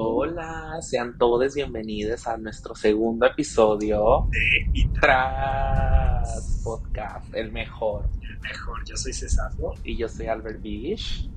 Hola, sean todos bienvenidos a nuestro segundo episodio de Y Tras Podcast, el mejor. el mejor. Yo soy Cesardo, Y yo soy Albert Bish.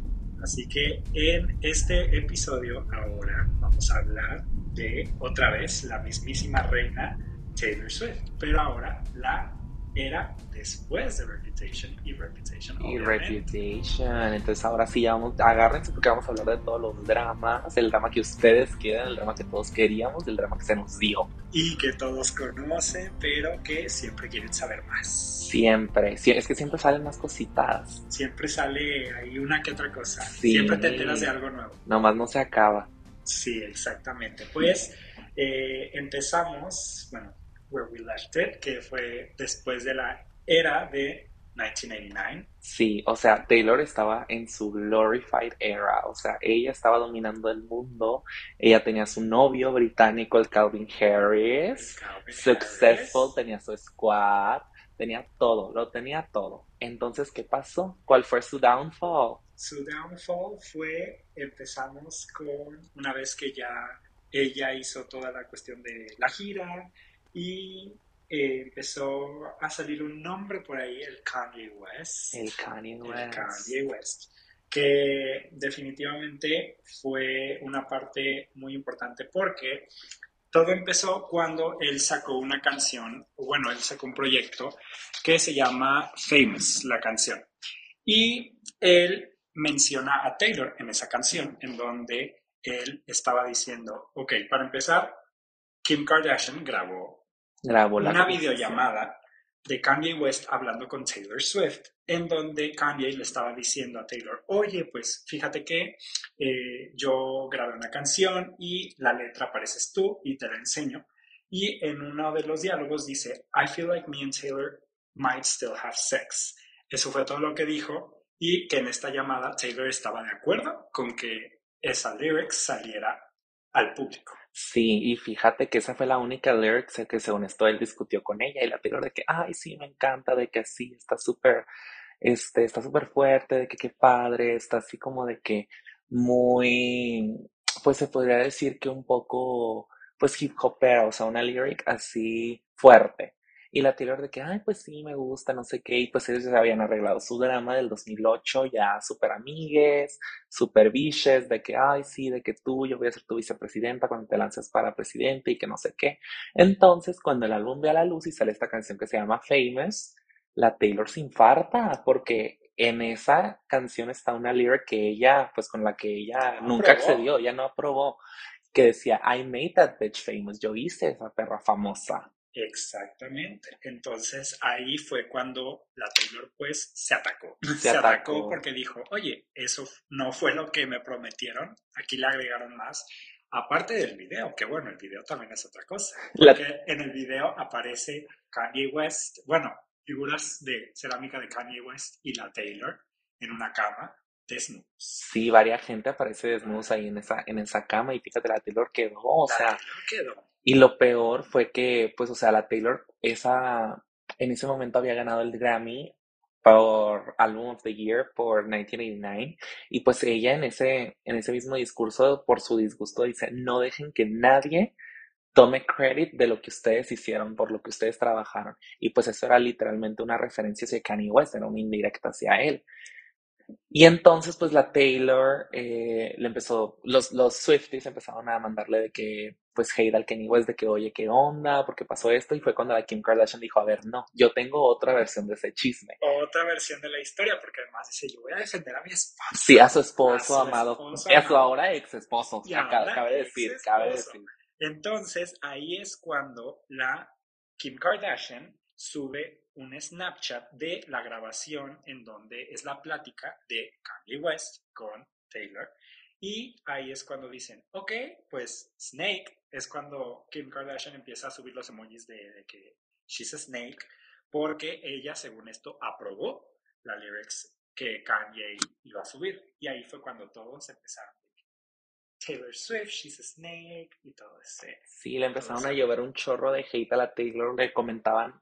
así que en este episodio ahora vamos a hablar de otra vez la mismísima reina Taylor Swift, pero ahora la era después de Reputation y Reputation Y obviamente. Reputation. Entonces ahora sí, vamos, agárrense porque vamos a hablar de todos los dramas. El drama que ustedes quieren, el drama que todos queríamos, el drama que se nos dio. y que todos conocen, pero que siempre quieren saber más. Siempre. Es que siempre salen más cositas. Siempre sale ahí una que otra cosa. Sí. Siempre te enteras de algo nuevo. Nomás no se acaba. Sí, exactamente. Pues eh, empezamos, bueno, where we left it, que fue después de la era de 1989. Sí, o sea, Taylor estaba en su glorified era, o sea, ella estaba dominando el mundo, ella tenía su novio británico, el Calvin Harris, Calvin successful, Harris. tenía su squad, tenía todo, lo tenía todo. Entonces, ¿qué pasó? ¿Cuál fue su downfall? Su downfall fue, empezamos con una vez que ya ella hizo toda la cuestión de la gira y eh, empezó a salir un nombre por ahí, el Kanye West. El Kanye el West. Kanye West, que definitivamente fue una parte muy importante porque todo empezó cuando él sacó una canción, bueno, él sacó un proyecto que se llama Famous, la canción. Y él menciona a Taylor en esa canción, en donde él estaba diciendo, ok, para empezar, Kim Kardashian grabó Grabó la una videollamada de Kanye West hablando con Taylor Swift, en donde Kanye le estaba diciendo a Taylor, oye, pues fíjate que eh, yo grabé una canción y la letra apareces tú y te la enseño. Y en uno de los diálogos dice, I feel like me and Taylor might still have sex. Eso fue todo lo que dijo y que en esta llamada Taylor estaba de acuerdo con que esa lyric saliera al público. Sí, y fíjate que esa fue la única lyrics que según esto él discutió con ella y la Taylor de que, ay, sí, me encanta, de que sí, está súper, este, está súper fuerte, de que qué padre, está así como de que muy, pues se podría decir que un poco, pues hip hopera, o sea, una lyric así fuerte. Y la Taylor de que, ay, pues sí, me gusta, no sé qué, y pues ellos ya habían arreglado su drama del 2008, ya súper amigues, súper biches, de que, ay, sí, de que tú, yo voy a ser tu vicepresidenta cuando te lances para presidente y que no sé qué. Entonces, cuando el álbum ve a la luz y sale esta canción que se llama Famous, la Taylor se infarta porque en esa canción está una lyric que ella, pues con la que ella No nunca aprobó. accedió, ella no aprobó, que decía, I made that bitch famous, yo hice esa perra famosa. Exactamente. Entonces ahí fue cuando la Taylor pues se atacó. Se Se, atacó. atacó. porque dijo, oye, eso no fue lo que me prometieron. Aquí le agregaron más. Aparte del video, que bueno, el video también es otra cosa. La- Porque en el video aparece Kanye West, bueno, figuras de cerámica de Kanye West y la Taylor en una cama desnudos. Sí, varias gente aparece desnudos ahí en esa, en esa cama y fíjate, la Taylor quedó, o La sea, Taylor quedó. Y lo peor fue que, pues, o sea, la Taylor, esa, en ese momento había ganado el Grammy por Album of the Year por 1989. Y pues ella en ese, en ese mismo discurso, por su disgusto, dice, no dejen que nadie tome credit de lo que ustedes hicieron, por lo que ustedes trabajaron. Y pues eso era literalmente una referencia hacia Kanye West, era una indirecta hacia él. Y entonces, pues la Taylor eh, le empezó, los, los Swifties empezaron a mandarle de que, pues, hate al Kanye West, de que, oye, ¿qué onda? ¿Por qué pasó esto? Y fue cuando la Kim Kardashian dijo, a ver, no, yo tengo otra versión de ese chisme. Otra versión de la historia, porque además dice, yo voy a defender a mi esposa. Sí, a su esposo A su amado, esposo a su ahora ex esposo, cabe, cabe decir, cabe ex-esposo. decir. Entonces, ahí es cuando la Kim Kardashian sube un Snapchat de la grabación en donde es la plática de Kanye West con Taylor. Y ahí es cuando dicen, ok, pues Snake, es cuando Kim Kardashian empieza a subir los emojis de, de que she's a snake, porque ella, según esto, aprobó la lyrics que Kanye iba a subir. Y ahí fue cuando todos empezaron. Taylor Swift, she's a snake y todo ese. Sí, le empezaron a llover un chorro de hate a la Taylor, le comentaban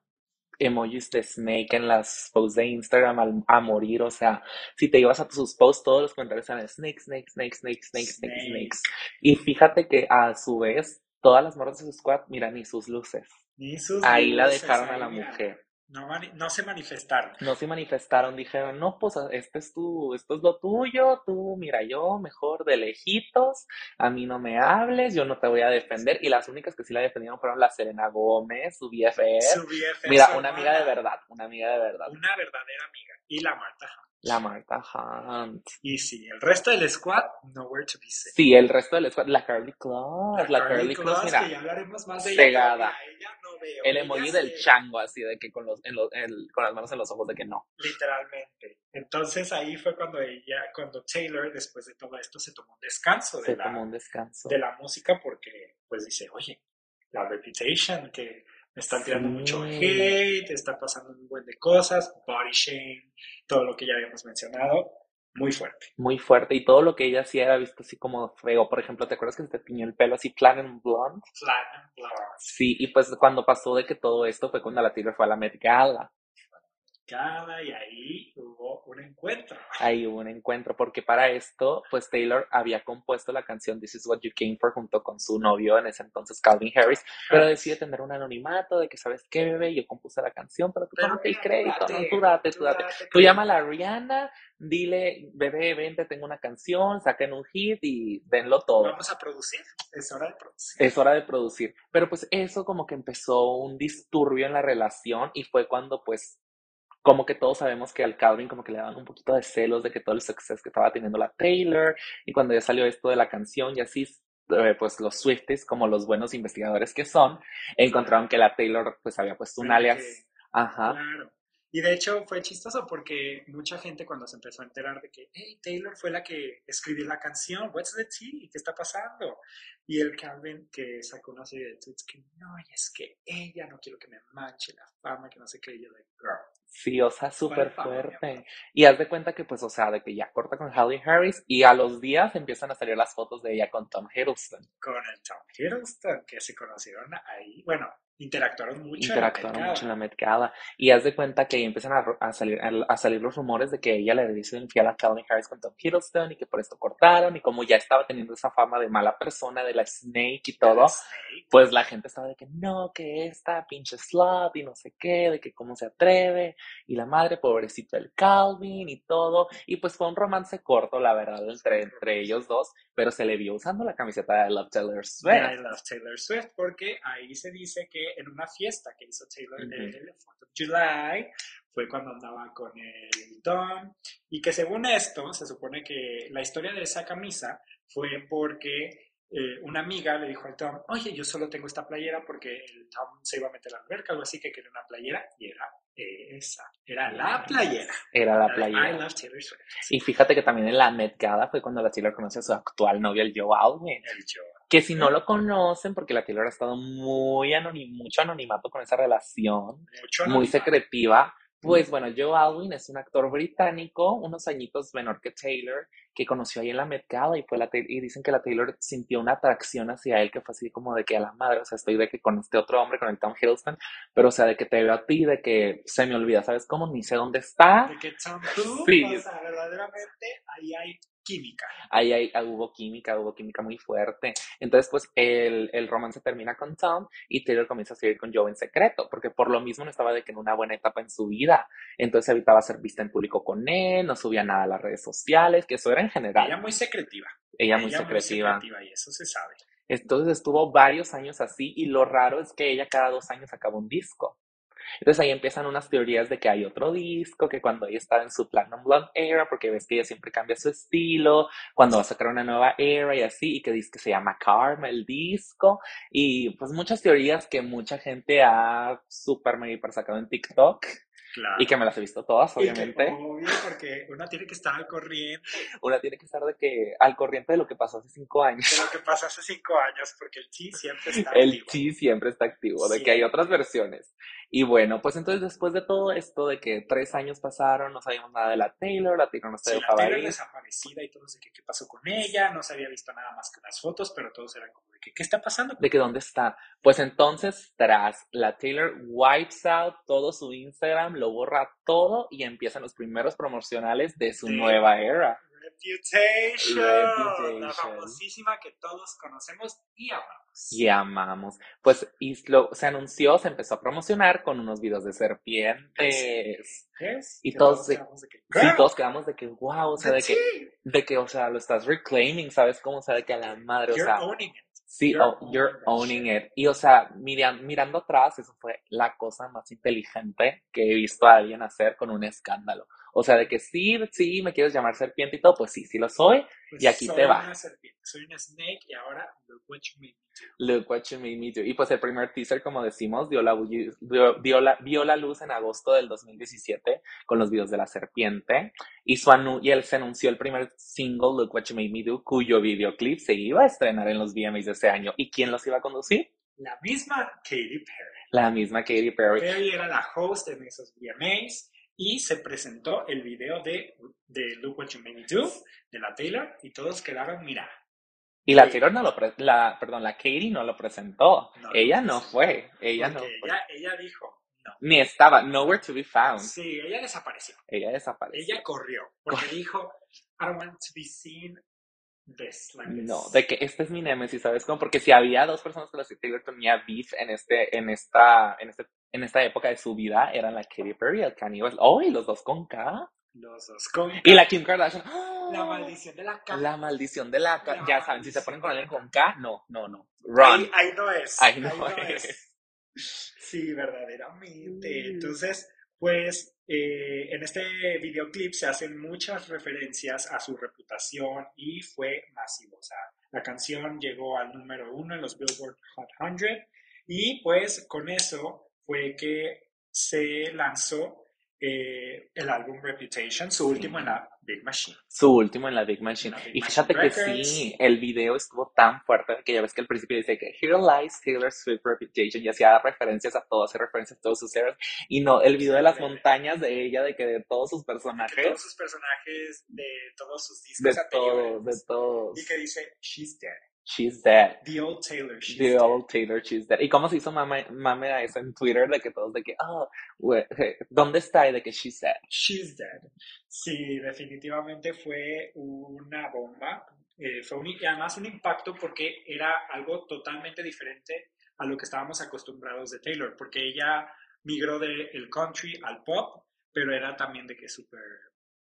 emojis de Snake en las posts de Instagram al- a, morir, o sea, si te ibas a sus posts, todos los comentarios eran Snake, Snake, Snake, Snake, Snake, Snake, Snake. Y fíjate que a su vez, todas las morras de su squad, mira, ni sus luces. Ni sus Ahí la dejaron a la mira, mujer. No, no se manifestaron. No se manifestaron, dijeron, no, pues este es tu, esto es lo tuyo, tú, mira, yo mejor de lejitos, a mí no me hables, yo no te voy a defender. Y las únicas que sí la defendieron fueron la Selena Gómez, su BFF. Su BFF, Mira, una amiga de verdad, una amiga de verdad. Una verdadera amiga. Y la Marta. La Marta Hunt. Y sí, el resto del squad, nowhere to be seen. Sí, el resto del squad, la Carly Claus, la, Carly Claus, Claus, mira, que ya hablaremos más de ella. cegada. pero mira, ella no veo. el emoji del se- chango, así de que con los, en los, el- con las manos en los ojos de que no. Literalmente. Entonces ahí fue cuando ella, cuando Taylor, después de todo esto, se tomó un descanso Se de tomó la, un descanso. de la música porque, pues dice, oye, la reputation, que están tirando mucho hate, está pasando un buen de cosas, body shame, todo lo que ya habíamos mencionado, muy fuerte. Muy fuerte. Y todo lo que ella hacía era visto así como feo. Por ejemplo, ¿te acuerdas que se te tiñó el pelo así platinum blonde? Platinum Blonde. Sí, y pues cuando pasó de que todo esto fue cuando la Taylor fue a la Met Gala. Y ahí hubo un encuentro. Ahí hubo un encuentro, porque para esto, pues Taylor había compuesto la canción This is What You Came For junto con su novio en ese entonces, Calvin Harris, pero decide tener un anonimato de que, ¿sabes qué, bebé? Yo compuse la canción, pero tú tómate el crédito, date, ¿no? Tú date, tú date. date Tú llama a la Rihanna, dile, bebé, vente, tengo una canción, saquen un hit y denlo todo. Vamos a producir. Es hora de producir. Es hora de producir. Pero pues eso como que empezó un disturbio en la relación y fue cuando pues como que todos sabemos que al Calvin como que le daban un poquito de celos de que todo el suceso que estaba teniendo la Taylor y cuando ya salió esto de la canción y así eh, pues los Swifties como los buenos investigadores que son encontraron que la Taylor pues había puesto un alias ajá Claro. Y de hecho fue chistoso porque mucha gente cuando se empezó a enterar de que, hey, Taylor fue la que escribió la canción, what's the tea? ¿Qué está pasando? Y el Calvin que sacó una serie de tweets que no, y es que ella no quiero que me manche la fama, que no sé qué, y yo de girl. Sí, o sea, súper fuerte. Y haz de cuenta que, pues, o sea, de que ya corta con Halle Harris y a los días empiezan a salir las fotos de ella con Tom Hiddleston. Con el Tom Hiddleston, que se conocieron ahí, bueno, interactuaron mucho Interactuaron en la mucho en la. Met Gala. Y haz de cuenta que ahí empiezan a, salir, a, a salir los rumores de que ella le dice infiel a Calvin Harris con Tom Hiddleston y que por esto cortaron. Y como ya estaba teniendo esa fama de mala persona, de la Snake y todo, Snake. pues la gente estaba de que no, que esta pinche slut y no sé qué, de que cómo se atreve. Y la madre, pobrecito el Calvin y todo. Y pues fue un romance corto, la verdad, entre, entre ellos dos, pero se le vio usando la camiseta de Love Taylor Swift. de I Love Taylor Swift, porque ahí se dice que en una fiesta que hizo Taylor Ujú. el 4 of July fue cuando andaba con el Tom y que según esto se supone que la historia de esa camisa fue porque eh, una amiga le dijo al Tom, oye, yo solo tengo esta playera porque el Tom se iba a meter a la alberca, algo así que quería una playera y era esa, era la playera. Era la I playera. Love Taylor Swift. Y fíjate que también en la Met Gala fue cuando la Taylor conoce a su actual novio, el Joe Alwyn. El Joe. Que si no lo conocen, porque la Taylor ha estado muy anonim- mucho anonimato con esa relación, Mucho muy secretiva. Pues bueno, Joe Alwyn es un actor británico, unos añitos menor que Taylor, que conoció ahí en la Met Gala y, fue la y dicen que la Taylor sintió una atracción hacia él que fue así como de que a la madre, o sea, estoy de que con este otro hombre, con el Tom Hiddleston, pero o sea, de que te veo a ti, de que se me olvida, ¿sabes cómo? Ni sé dónde está. De que Tom Cruise, Sí. o sea, verdaderamente ahí hay química. ahí, ahí, ah, hubo química, hubo química muy fuerte. Entonces, pues el, el romance termina con Tom y Taylor comienza a seguir con Joe en secreto, porque por lo mismo no estaba de que en una buena etapa en su vida. Entonces evitaba ser vista en público con él, no subía nada a las redes sociales, que eso era en general. Ella muy secretiva. Ella muy Ella secretiva. y eso se sabe. Entonces estuvo varios años así y lo raro es que ella cada dos años sacaba un disco. Entonces ahí empiezan unas teorías de que hay otro disco, que cuando ella estaba en su Platinum Blonde era, porque ves que ella siempre cambia su estilo, cuando va a sacar una nueva era y así, y que dice que se llama Karma el disco, y pues muchas teorías que mucha gente ha super mega hiper sacado en TikTok, Claro. y que me las he visto todas, que, obviamente. obvio, porque uno tiene que estar al corriente Una tiene que estar de que al corriente de lo que pasó hace cinco años. de lo que pasó hace cinco años, porque el chi siempre está El activo. chi siempre está activo, de que hay otras versiones. Y bueno, pues entonces después de todo esto, de que tres años pasaron, no sabíamos nada de la Taylor, la Taylor no se Sí, la Taylor ir. desaparecida y todos de que qué pasó con ella, no se había visto nada más que unas fotos, pero todos eran como de que qué está pasando. de que dónde está. Pues entonces, tras la Taylor wipes out todo su Instagram, lo borra todo y empiezan los primeros promocionales de su nueva era. Reputation, la Reputation. famosísima que todos conocemos y amamos. Y amamos. Pues y lo, se anunció, se empezó a promocionar con unos videos de serpientes. Y todos de- quedamos de que, Sí, "Girl, todos quedamos de que, wow, o sea, de que, de que, o sea, lo estás reclaiming, ¿sabes cómo? O sea, de que a la madre, o You're sea, owning it. Sí, You're oh, owning you're it. Y o sea, mira- mirando atrás, eso fue la cosa más inteligente que he visto a alguien hacer con un escándalo. O sea, de que sí, sí, me quieres llamar serpiente y todo, pues sí, sí lo soy. Pues Y aquí soy te va. Una serpiente, soy una snake y ahora look what you made me do. Look what you made me do. Y pues el primer teaser, como decimos, dio la, dio, dio la, vio la luz en agosto del 2017 con los videos de la serpiente. Y, su anu- y él se anunció el primer single, Look What You Made Me Do, cuyo videoclip se iba a estrenar en los VMAs de ese año. ¿Y quién los iba a conducir? La misma Katy Perry. La misma Katy Perry. Perry era la host en esos VMAs y se presentó el video de, de Look What You Made Me Do de la Taylor y todos quedaron, mira, Y la. Taylor no lo, pre- la, perdón, la Katie no lo presentó. No, ella no fue, ella no fue. ella, ella dijo, no. Ni estaba, nowhere to be found. Sí, ella desapareció. Ella desapareció. Ella corrió porque dijo, I don't want to be seen this, like this. No, de que este es mi nemesis, ¿sabes cómo? Porque si había dos personas con las que Taylor tenía beef en este, en esta, en este, en esta época de su vida, eran la Katy Perry y el Kanye West. Oh, y los dos con K. Los dos con Y la Kim Kardashian. ¡ah! la maldición de la cara. La maldición de la K. La Ya saben, si se ponen con alguien con K, no, no, no. Run. ahí no es. Ahí no es. Sí, verdaderamente. Mm. Entonces, pues eh, en este videoclip se hacen muchas referencias a su reputación y fue masivo. La canción llegó al número uno en los Billboard Hot 100 y pues con eso fue que se lanzó eh, el álbum Reputation, su último en la Big Machine. Su último en la Big Machine. La Big Y Machine fíjate que Records. sí, el video estuvo tan fuerte que ya ves que al principio dice que Here Lies Taylor Swift Reputation y hacía referencias a todo, hace referencias a todos sus eras. Y no, el video de las montañas de ella, de que de todos sus Que todos personajes, sus personajes de todos sus de discos todos, anteriores. de todos. Y que dice, She's dead. She's dead. The old Taylor, she's The dead. old Taylor, she's dead. ¿Y cómo se hizo mame, mame a eso en Twitter? De que todos, de que, oh, we- ¿dónde está? Y de que she's dead. She's dead. Sí, definitivamente fue una bomba. Eh, fue un, y además un impacto porque era algo totalmente diferente a lo que estábamos acostumbrados de Taylor, porque ella migró del country al pop, pero era también de que súper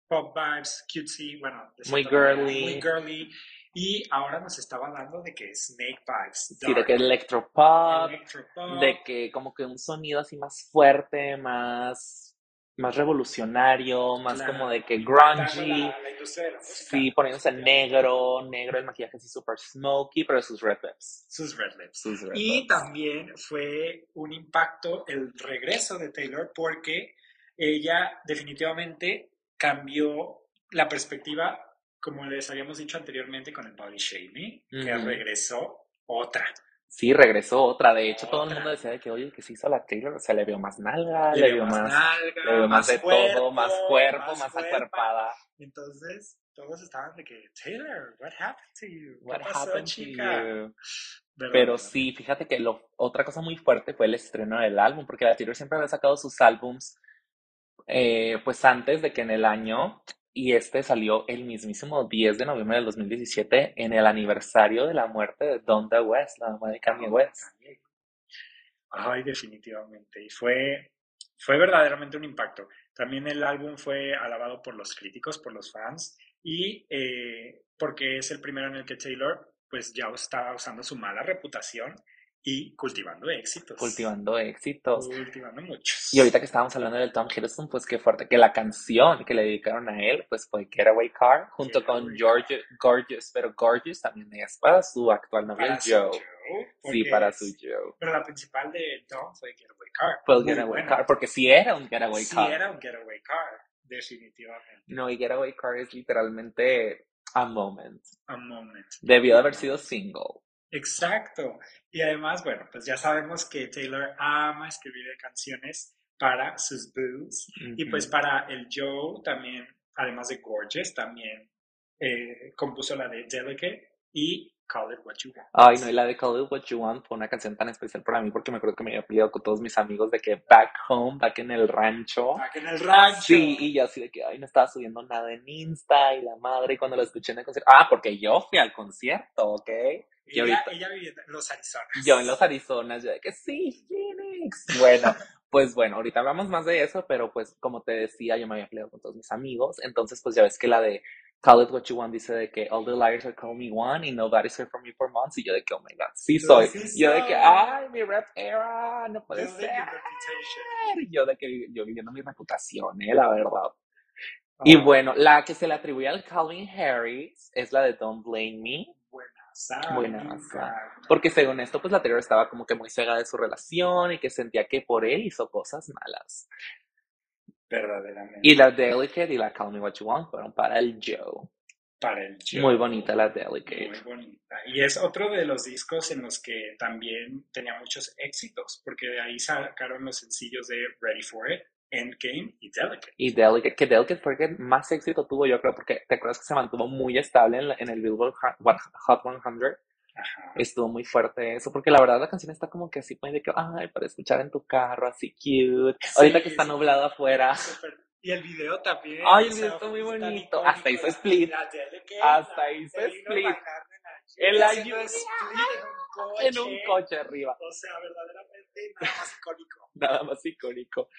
pop vibes, cutesy, bueno, de Muy cierta manera, girly. muy girly. Y ahora nos estaba hablando de que Snake Vibes. Sí, de que electropop, electropop, de que como que un sonido así más fuerte, más, más revolucionario, más como de que grungy. La, la. Sí, poniéndose negro, negro, el maquillaje así super smoky, pero sus red lips. Sus red lips. Sus red Y lips. también fue un impacto el regreso de Taylor porque ella definitivamente cambió la perspectiva, como les habíamos dicho anteriormente con el body shaming, que regresó otra. Sí, regresó otra. De hecho, todo el mundo decía de que, oye, que se hizo la Taylor, o sea, le vio más nalga, Le le vio más, nalga, le vio más de cuerpo, todo, más cuerpo, más, acuerpada. Entonces, todos estaban de que, Taylor, what happened to you? ¿Qué What pasó, happened to chica? you? ¿Verdad? Pero sí, fíjate que lo, otra cosa muy fuerte fue el estreno del álbum, porque la Taylor siempre había sacado sus álbums eh, pues antes de que en el año, y este salió el mismísimo 10 de noviembre del 2017 en el aniversario de la muerte de Donda West, la mamá de Kanye West. Ay, definitivamente. Y fue, fue verdaderamente un impacto. También el álbum fue alabado por los críticos, por los fans, y eh, porque es el primero en el que Taylor pues ya estaba usando su mala reputación y cultivando éxitos. Cultivando éxitos. Cultivando muchos. Y ahorita que estábamos hablando del Tom Hiddleston, pues qué fuerte que la canción que le dedicaron a él, pues fue Getaway Car, junto con Getaway George, Gorgeous, pero Gorgeous también es para su actual novio, Joe. Joe, Sí, para es- su Joe. Pero la principal de Tom fue Getaway Car. Fue el Muy Getaway buena. Car, porque sí era un Getaway Sí, Car. era un Getaway Car, definitivamente. No, y Getaway Car es literalmente a moment. A moment. Debió de haber sido single. Exacto. Y además, bueno, pues ya sabemos que Taylor ama escribir canciones para sus boos. Y pues para el Joe también, además de Gorgeous, también eh, compuso la de Delicate y Call It What You Want. Ay, no, y la de Call It What You Want fue una canción tan especial para mí porque me acuerdo que me había peleado con todos mis amigos de que back home, back en el rancho. Back en el rancho. Sí, y yo así de que, ay, no estaba subiendo nada en Insta y la madre, y cuando lo escuché en el concierto. Ah, porque yo fui al concierto, ¿ok? Y Ella, ahorita- ella vivía en los Arizonas. Yo en los Arizonas, yo de que sí, Phoenix. Bueno, pues bueno, ahorita hablamos más de eso, pero pues como te decía, yo me había peleado con todos mis amigos, entonces pues ya ves que la de Call It What You Want dice de que all the liars are calling me one y nobody's heard from me for months y yo de que, oh my god, sí soy. Sí Yo de que, ay, mi rep era, no puede ser. Yo de que, yo viviendo mi reputación, eh, la verdad. Y Ah, bueno, la que se le atribuye al Calvin Harris es la de Don't Blame Me. buenaza, Buenaza. Porque según esto, pues la Taylor estaba como que muy cegada de su relación y que sentía que por él hizo cosas malas. Verdaderamente. Y la Delicate y la Call Me What You Want fueron para el Joe. para el Joe. Muy bonita la Delicate. Muy bonita. Y es otro de los discos en los que también tenía muchos éxitos, porque de ahí sacaron los sencillos de Ready for It, Endgame y Delicate. Y Delicate, que Delicate fue el que más éxito tuvo, yo creo, porque te acuerdas que se mantuvo muy estable en, la- en el Billboard Hot Hot 100. Ajá. Estuvo muy fuerte eso, porque la verdad la canción está como que así, pues, de que, ay, para escuchar en tu carro, así cute. Sí, Ahorita que está nublado afuera. Y el video también. Ay, el video está muy bonito. icónico. Hasta hizo split. Hasta hizo split. en la lluvia coche. En un coche arriba. O sea, verdaderamente nada más icónico. nada más icónico.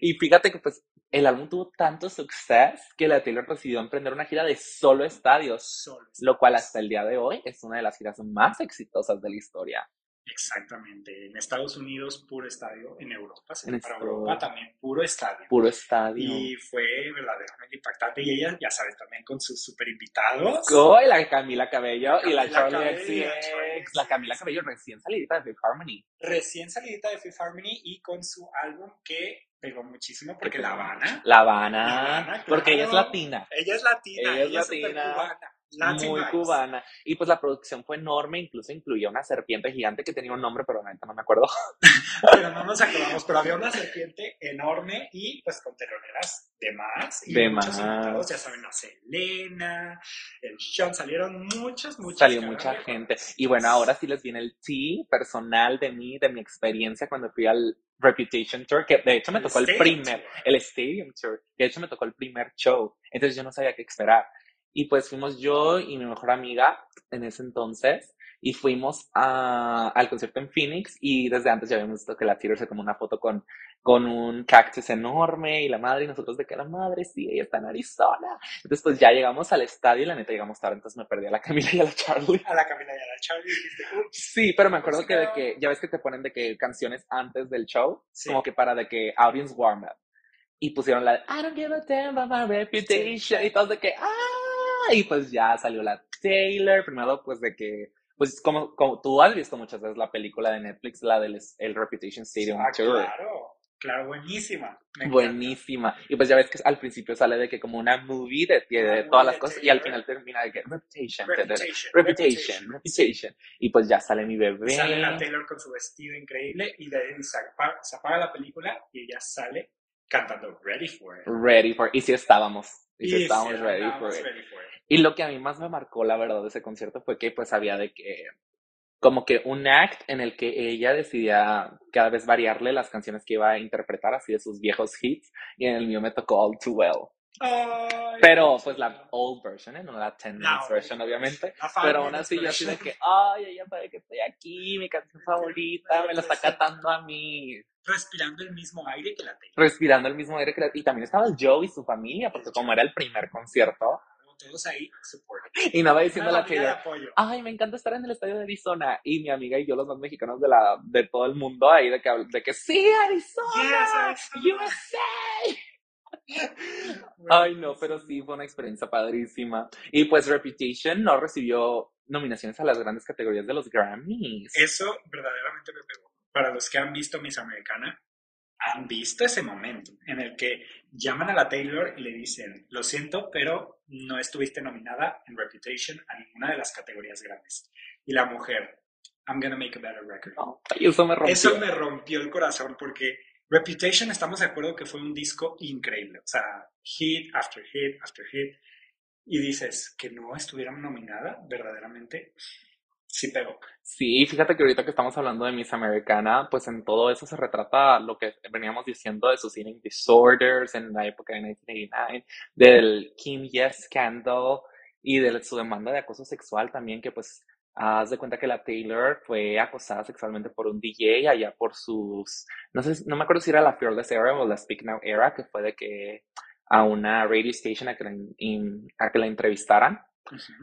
Y fíjate que pues el álbum tuvo tanto suceso que la Taylor decidió emprender una gira de solo estadios, Solo. lo cual hasta el día de hoy es una de las giras más exitosas de la historia. Exactamente. En Estados Unidos, puro estadio. En Europa, En para Europa también, puro estadio. Puro estadio. Y fue verdaderamente impactante. Y ella, ya sabes, también con sus super invitados. Oh, y la Camila Cabello y la Charlie XCX. La Camila Cabello recién salidita de Fifth Harmony. Recién salidita de Fifth Harmony y con su álbum que pegó muchísimo porque La Habana. La Habana. La Habana, Porque ella es latina. Ella es latina. Ella es Ella, es latina. Muy vibes. cubana. Y pues la producción fue enorme, incluso incluía una serpiente gigante que tenía un nombre, pero ahorita no me acuerdo. Pero no nos acordamos, pero había una serpiente enorme y pues con teloneras de más. Y De muchos más. ya saben, la Selena, el Sean, salieron muchas, muchas. Salió mucha gente. Y bueno, ahora sí les viene el tea personal de mí, de mi experiencia cuando fui al Reputation Tour, que de hecho me El tocó el primer, Tour. el Stadium Tour, que de hecho me tocó el primer show. Entonces yo no sabía qué esperar. Y pues fuimos yo y mi mejor amiga en ese entonces. Y fuimos a- al concierto en Phoenix y desde antes ya habíamos visto que la Taylor se tomó una foto con, con un cactus enorme y la madre y nosotros de que la madre sí, ella está en Arizona. Entonces pues ya llegamos al estadio y la neta llegamos tarde, entonces me perdí a la Camila y a la Charlie. A la Camila y a la Charlie. Sí, pero me acuerdo Sí, que de que, ya ves que te ponen de que canciones antes del show, Sí. como que para de que audience warm up. Y pusieron la de I don't give a damn about my reputation. Y todos de que, ah, y pues ya salió la Taylor. Primero, pues de que, pues como, como tú has visto muchas veces la película de Netflix, la del el Reputation Stadium Ah, Tour. claro, claro, buenísima. Buenísima. Y pues ya ves que al principio sale de que como una movie de, de Una todas las de cosas y al final termina de que Reputation. de- de- Reputation, Reputation, Reputation. Y pues ya sale mi bebé. Sale la Taylor con su vestido increíble y de ahí se apaga, se apaga la película y ella sale cantando Ready for It. Ready for Y sí estábamos. Y sí Y estábamos sí, ready andábamos for it. ready for it. Y lo que a mí más me marcó, la verdad, de ese concierto fue que pues había de que como que un act en el que ella decidía cada vez variarle las canciones que iba a interpretar, así de sus viejos hits, y en el mío me tocó All Too Well. Ay, Pero pues la old version, ¿eh? no la 10 La minutes old version, obviamente. Pero aún así yo así de que, ay, ella sabe que estoy aquí, mi canción favorita, me la está cantando a mí. Respirando el mismo aire que la Taylor. respirando el mismo aire que la- y también estaba el Joe y su familia porque como era el primer concierto Todos ahí, support. y nada diciendo la apoyo. ay me encanta estar en el estadio de Arizona y mi amiga y yo los más mexicanos de la de todo el mundo ahí de que de que sí Arizona Yes, Arizona. USA ay no pero sí fue una experiencia padrísima y pues Reputation no recibió nominaciones a las grandes categorías de los Grammys Eso verdaderamente me pegó. Para los que han visto Miss Americana, han visto ese momento en el que llaman a la Taylor y le dicen, lo siento, pero no estuviste nominada en Reputation a ninguna de las categorías grandes. Y la mujer, I'm gonna make a better record. No, eso me rompió. Eso me rompió el corazón porque Reputation, estamos de acuerdo que fue un disco increíble. O sea, hit after hit after hit. Y dices que no estuviera nominada, verdaderamente sí pegó. Sí, fíjate que ahorita que estamos hablando de Miss Americana, pues en todo eso se retrata lo que veníamos diciendo de sus eating disorders en la época de 1989, del Kim Yes scandal y de su demanda de acoso sexual también, que pues haz de cuenta que la Taylor fue acosada sexualmente por un DJ allá por sus, no sé, no me acuerdo si era la Fearless Era o la Speak Now Era, que fue de que a una radio station a que la, a que la entrevistaran.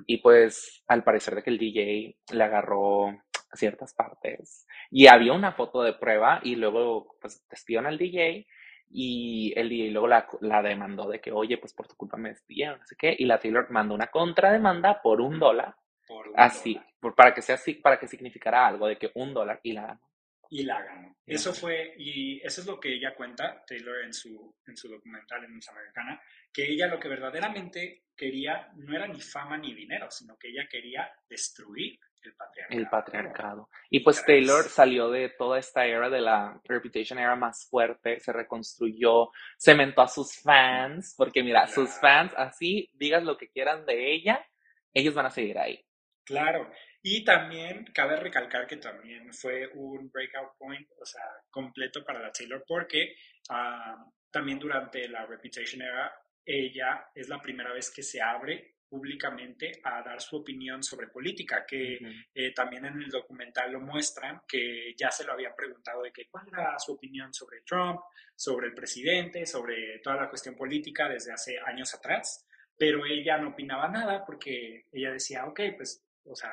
Y pues al parecer de que el DJ le agarró ciertas partes. Y había una foto de prueba y luego pues despidieron al DJ y el DJ luego la, la, demandó de que, oye, pues por tu culpa me despidieron, no sé qué. Y la Taylor mandó una contrademanda por un dólar. Por un así, dólar. Por- para que sea así, para que significara algo de que un dólar y la ganó. Y la ganó. Eso fue, y eso es lo que ella cuenta, Taylor, en su, en su documental en Miss Americana, que ella lo que verdaderamente quería no era ni fama ni dinero, sino que ella quería destruir el patriarcado. El patriarcado. Y pues. Taylor salió de toda esta era de la Reputation era más fuerte, se reconstruyó, cementó a sus fans, porque mira, sus fans, así digas lo que quieran de ella, ellos van a seguir ahí. Claro. Y también cabe recalcar que también fue un breakout point, o sea, completo para la Taylor, porque ah, también durante la Reputation era, ella es la primera vez que se abre públicamente a dar su opinión sobre política, que Ujú. eh, también en el documental lo muestran, que ya se lo habían preguntado de que cuál era su opinión sobre Trump, sobre el presidente, sobre toda la cuestión política desde hace años atrás, pero ella no opinaba nada porque ella decía, ok, pues, o sea,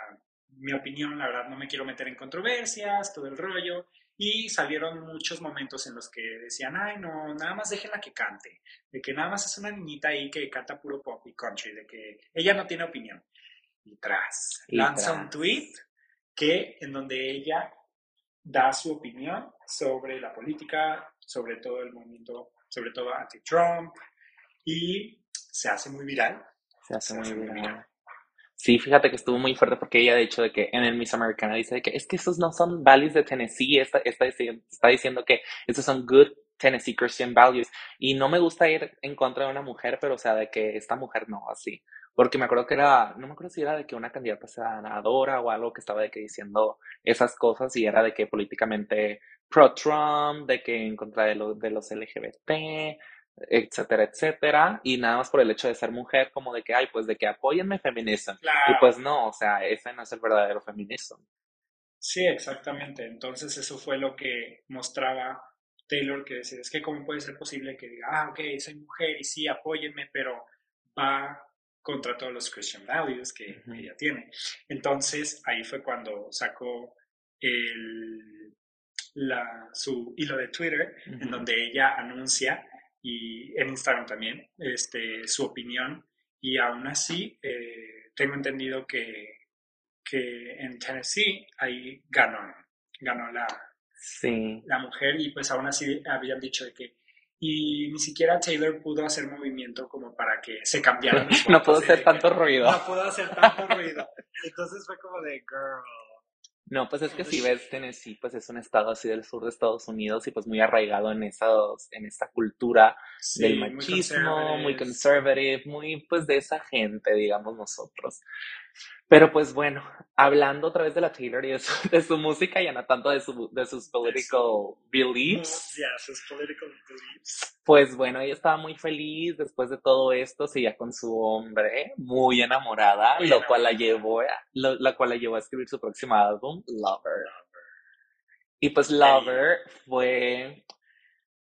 mi opinión, la verdad, no me quiero meter en controversias, todo el rollo, y salieron muchos momentos en los que decían, ay, no, nada más déjenla que cante, de que nada más es una niñita ahí que canta puro pop y country, de que ella no tiene opinión. Y tras, Y lanza un tras. tweet que en donde ella da su opinión sobre la política, sobre todo el movimiento, sobre todo anti-Trump, y se hace muy viral. Se hace Se muy hace muy viral. Sí, fíjate que estuvo muy fuerte porque ella, de hecho, de que en el Miss Americana dice de que es que esos no son values de Tennessee, está, está, está diciendo que esos son good Tennessee Christian values. Y no me gusta ir en contra de una mujer, pero o sea, de que esta mujer no, así. Porque me acuerdo que era, no me acuerdo si era de que una candidata senadora o algo que estaba de que diciendo esas cosas y era de que políticamente pro-Trump, de que en contra de, lo- de los LGBT, etcétera, etcétera, y nada más por el hecho de ser mujer, como de que, ay, pues de que apóyenme feminismo. Y pues no, o sea, ese no es el verdadero feminismo. Sí, exactamente. Entonces eso fue lo que mostraba Taylor, que decía, es que cómo puede ser posible que diga, ah, ok, soy mujer y sí, apóyenme, pero va contra todos los Christian values que, ella tiene. Entonces ahí fue cuando sacó el, la, su hilo de Twitter, en donde ella anuncia, y en Instagram también, este, su opinión, y aún así eh, tengo entendido que, que en Tennessee ahí ganó, ganó la, Sí, la mujer y pues aún así habían dicho de que y ni siquiera Taylor pudo hacer movimiento como para que se cambiaran no de hacer tanto ruido. no pudo hacer tanto ruido entonces fue como de girl No, pues es que si ves Tennessee, pues es un estado así del sur de Estados Unidos y pues muy arraigado en esos, en esta cultura sí, del muy machismo, muy conservative. conservative, muy pues de esa gente, digamos nosotros. Pero pues bueno, hablando otra vez de la Taylor y de su, de su música, ya no tanto de, su, de sus political beliefs, Yeah, sus political beliefs. pues bueno, ella estaba muy feliz después de todo esto, seguía con su hombre, muy enamorada, Muy lo cual la llevó, a, lo- la cual la llevó a escribir su próximo álbum, Lover. Y pues Lover fue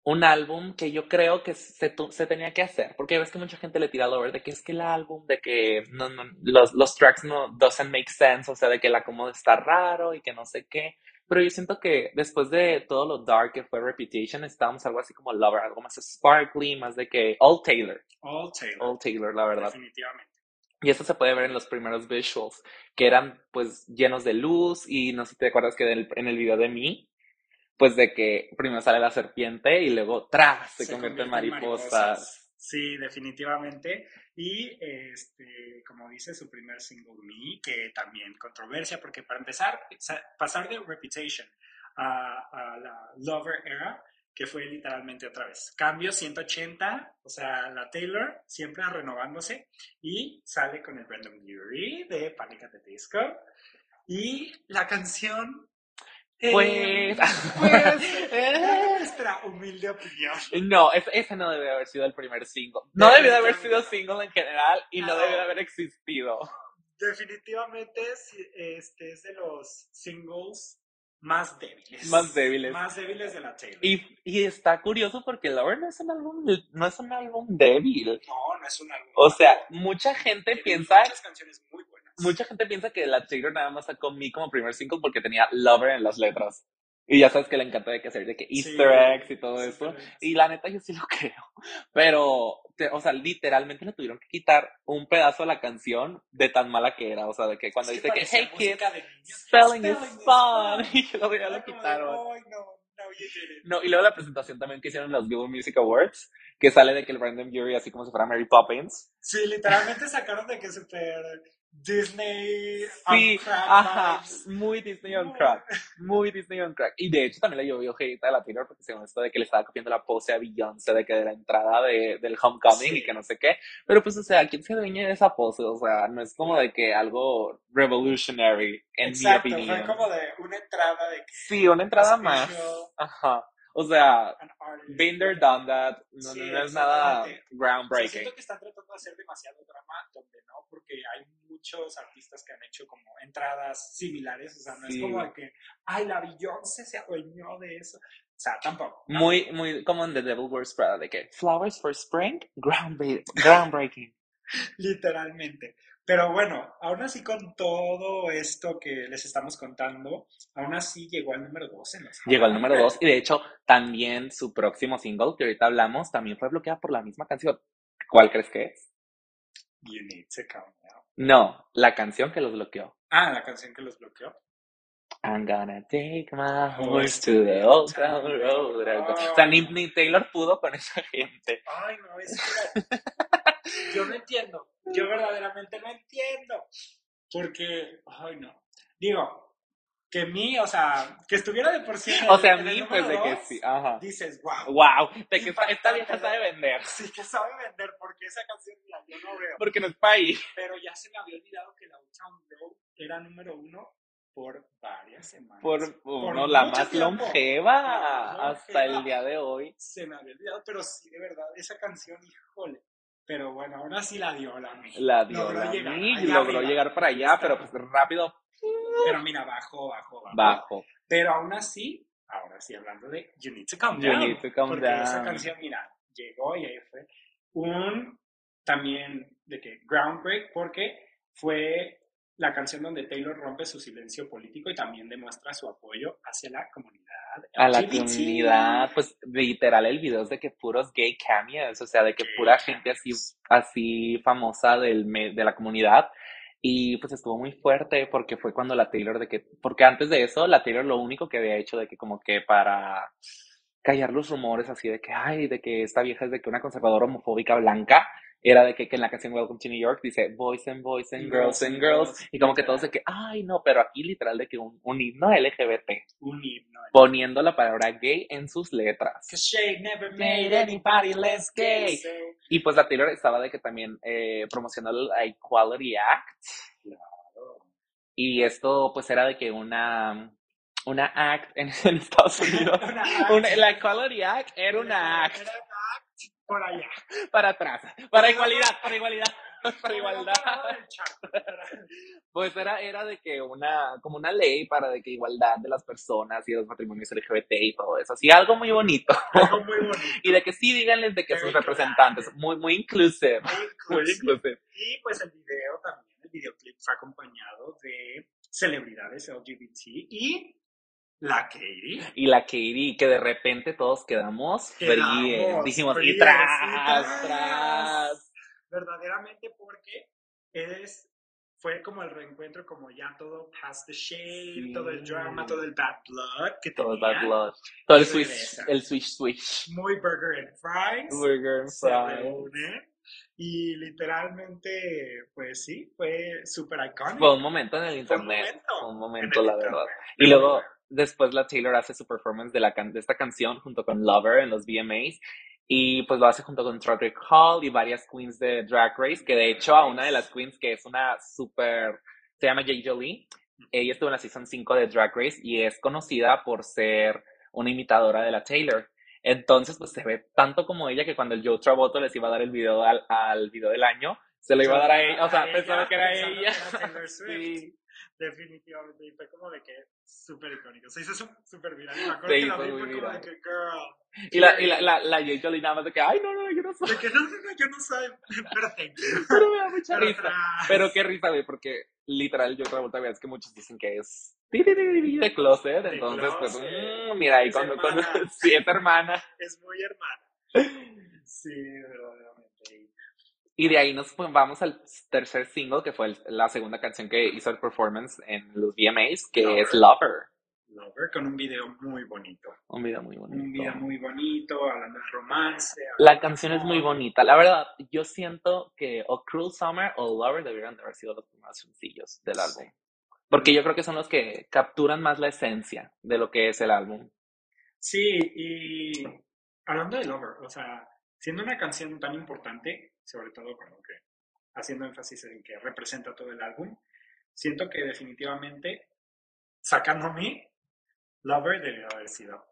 un álbum que yo creo que se, se tenía que hacer, porque ves que mucha gente le tira a Lover de que es que el álbum, de que no, no, los, los tracks no doesn't make sense, o sea, de que el acomodo está raro y que no sé qué. Pero yo siento que después de todo lo dark que fue Reputation, estábamos algo así como Lover, algo más sparkly, más de que All Taylor, All Taylor All Taylor, la verdad. definitivamente Y eso se puede ver en los primeros visuals, que eran pues llenos de luz y no sé si te acuerdas que del- en el video de mí, pues de que primero sale la serpiente y luego ¡tras! se, convierte en mariposas. Sí, definitivamente. Y este, como dice su primer single Me, que también controversia, porque para empezar, pasar de Reputation a, a la Lover Era, que fue literalmente otra vez. Cambio 180, o sea, la Taylor siempre renovándose y sale con el Random Beauty de Panic at the Disco. Y la canción pues, pues nuestra humilde opinión. No, ese, no debe haber sido el primer single. No debió de haber sido single en general y no, debe de haber existido. Definitivamente este es de los singles más débiles. Más débiles. Más débiles de la Taylor. Y, y está curioso porque Lover no es un álbum, no es un álbum débil. No, no es un álbum. O sea, mucha gente piensa. Muchas canciones muy mucha gente piensa que la Taylor nada más sacó Me como primer single porque tenía Lover en las letras. Y ya sabes que le encanta de que hacer de que Easter eggs y todo eso. Y la neta yo sí lo creo. Pero, o sea, literalmente le tuvieron que quitar un pedazo de la canción de tan mala que era. O sea, de que cuando dice que Hey kids, spelling is fun. Y luego ya lo quitaron. No, y luego la presentación también que hicieron en los Google Music Awards, que sale de que el Brandon Jury así como si fuera Mary Poppins. Sí, literalmente sacaron de que super Disney sí, ajá, muy Disney on crack, muy Disney on crack. Y de hecho también le llovió hate a la Taylor porque según esto de que le estaba copiando la pose a Beyoncé de que de la entrada de, del Homecoming y que no sé qué. Pero pues, o sea, ¿quién se dueña de esa pose? O sea, no es como de que algo revolutionary en Exacto, mi opinión. fue como de una entrada de que... Sí, una entrada más. Ajá. O sea, been there, done that, no, no es nada groundbreaking. siento que están tratando de hacer demasiado drama donde no, porque hay muchos artistas que han hecho como entradas similares, o sea, no es como que, ay, la Beyoncé se adueñó de eso. O sea, tampoco. Muy, muy como en The Devil Wears Prada, de que Flowers for Spring, groundbreaking. Literalmente. Pero bueno, aún así con todo esto que les estamos contando, aún así llegó al número 2 en los Llegó al número 2 y de hecho también su próximo single, que ahorita hablamos, también fue bloqueada por la misma canción. ¿Cuál crees que es? You Need to Calm Down. No, la canción que los bloqueó. Ah, la canción que los bloqueó. I'm gonna take my horse to the old town road. O sea, ni, Taylor pudo con esa gente. Ay, no, es que yo no entiendo. Yo verdaderamente no entiendo. Porque, ay, no. Digo, que mí, o sea, que estuviera de por sí. o sea, a mí, pues de que sí. Ajá. Dices, wow. Wow, de que esta, vieja sabe vender. Sí, que sabe vender, porque esa canción, mira, yo no veo. Porque no es país. Pero ya se me había olvidado que la Old Town Road era número uno por varias semanas. Por, por la más longeva hasta el día de hoy. Se me había olvidado, pero sí, de verdad, esa canción, híjole. Pero bueno, ahora sí la dio la mí. La dio logró la llegar, logró llegar para allá, pero pues rápido. Pero mira, bajo, bajo, bajo. Bajo. Pero aún así, ahora sí hablando de You Need to Calm Down. You Need to Calm porque esa canción, mira, llegó y ahí fue un también de que groundbreak porque fue la canción donde Taylor rompe su silencio político y también demuestra su apoyo hacia la comunidad. A la comunidad, pues literal el video es de que puros gay cameos, o sea, de que pura gente así, así famosa del, de la comunidad. Y pues estuvo muy fuerte porque fue cuando la Taylor de que, porque antes de eso, la Taylor lo único que había hecho de que como que para callar los rumores así de que, ay, de que esta vieja es de que una conservadora homofóbica blanca, era de que, en la canción Welcome to New York dice boys and boys and girls and girls, y como que todos de que, ay, no, pero aquí literal de que un, un himno LGBT. Un himno. Poniendo la palabra gay en sus letras. never made anybody less gay. Y pues la Taylor estaba de que también eh, promocionando la Equality Act. Y esto pues era de que una una act en, Estados Unidos. una la Equality Act era una act. Era por allá. Para atrás. Para igualdad, para igualdad. Para igualdad. Pues era, era de que una, como una ley para de que igualdad de las personas y los matrimonios LGBT y todo eso. Así, algo muy bonito. Algo muy bonito. Y de que sí díganles de que sus representantes. Muy, muy inclusive. Muy inclusive. Y pues el video también, el videoclip fue acompañado de celebridades LGBT y la Katie. Y la Katie, que de repente todos quedamos fríos. Dijimos, y tras, tras. Verdaderamente porque es, fue como el reencuentro, como ya todo past the shade, Sí. todo el drama, todo el bad blood que Todo el bad blood. Todo el swish, el swish swish. Muy burger and fries. Burger and fries. Y literalmente, pues sí, fue súper icónico. Fue un momento en el Fue un internet. momento Fue un en momento, la internet. verdad. Y luego, después la Taylor hace su performance de, la can- de esta canción junto con Lover en los VMAs. Y pues lo hace junto con Roderick Hall y varias queens de Drag Race, que de hecho a una de las queens que es una súper, se llama Jay Jolie, ella estuvo en la season 5 de Drag Race y es conocida por ser una imitadora de la Taylor. Entonces, pues se ve tanto como ella que cuando el Joe Travolta les iba a dar el video al, al video del año, se lo iba a dar a ella, o sea, pensaba que era ella. Sí. Definitivamente, y fue como de que súper icónico. Se hizo súper viral. Y me acuerdo que la vi fue como de que, girl. Y la, y la, la, la Jolie nada más de que, ay, no, no, yo no soy. De que no, no, no, yo no soy. Pero thank you. Pero me da mucha Pero risa. tras. Pero qué risa, güey, porque literal yo Travolta, es que muchos dicen que es de closet, De entonces pues, closet. mm, mira, ahí cuando, cuando, sí, es hermana. Es muy hermana. Sí, verdaderamente. Y de ahí nos pues, vamos al tercer single, que fue el- la segunda canción que hizo el performance en los VMAs, que Lover. es Lover. Lover con un video muy bonito. Un video muy bonito. Un video muy bonito, hablando de romance. La de canción es muy bonita. La verdad, yo siento que o Cruel Summer o Lover deberían de haber sido los primeros sencillos del Sí. álbum. Porque yo creo que son los que capturan más la esencia de lo que es el álbum. Sí, y hablando de Lover, o sea, siendo una canción tan importante, sobre todo como que haciendo énfasis en que representa todo el álbum, siento que definitivamente, sacando a mí, Lover debió haber sido.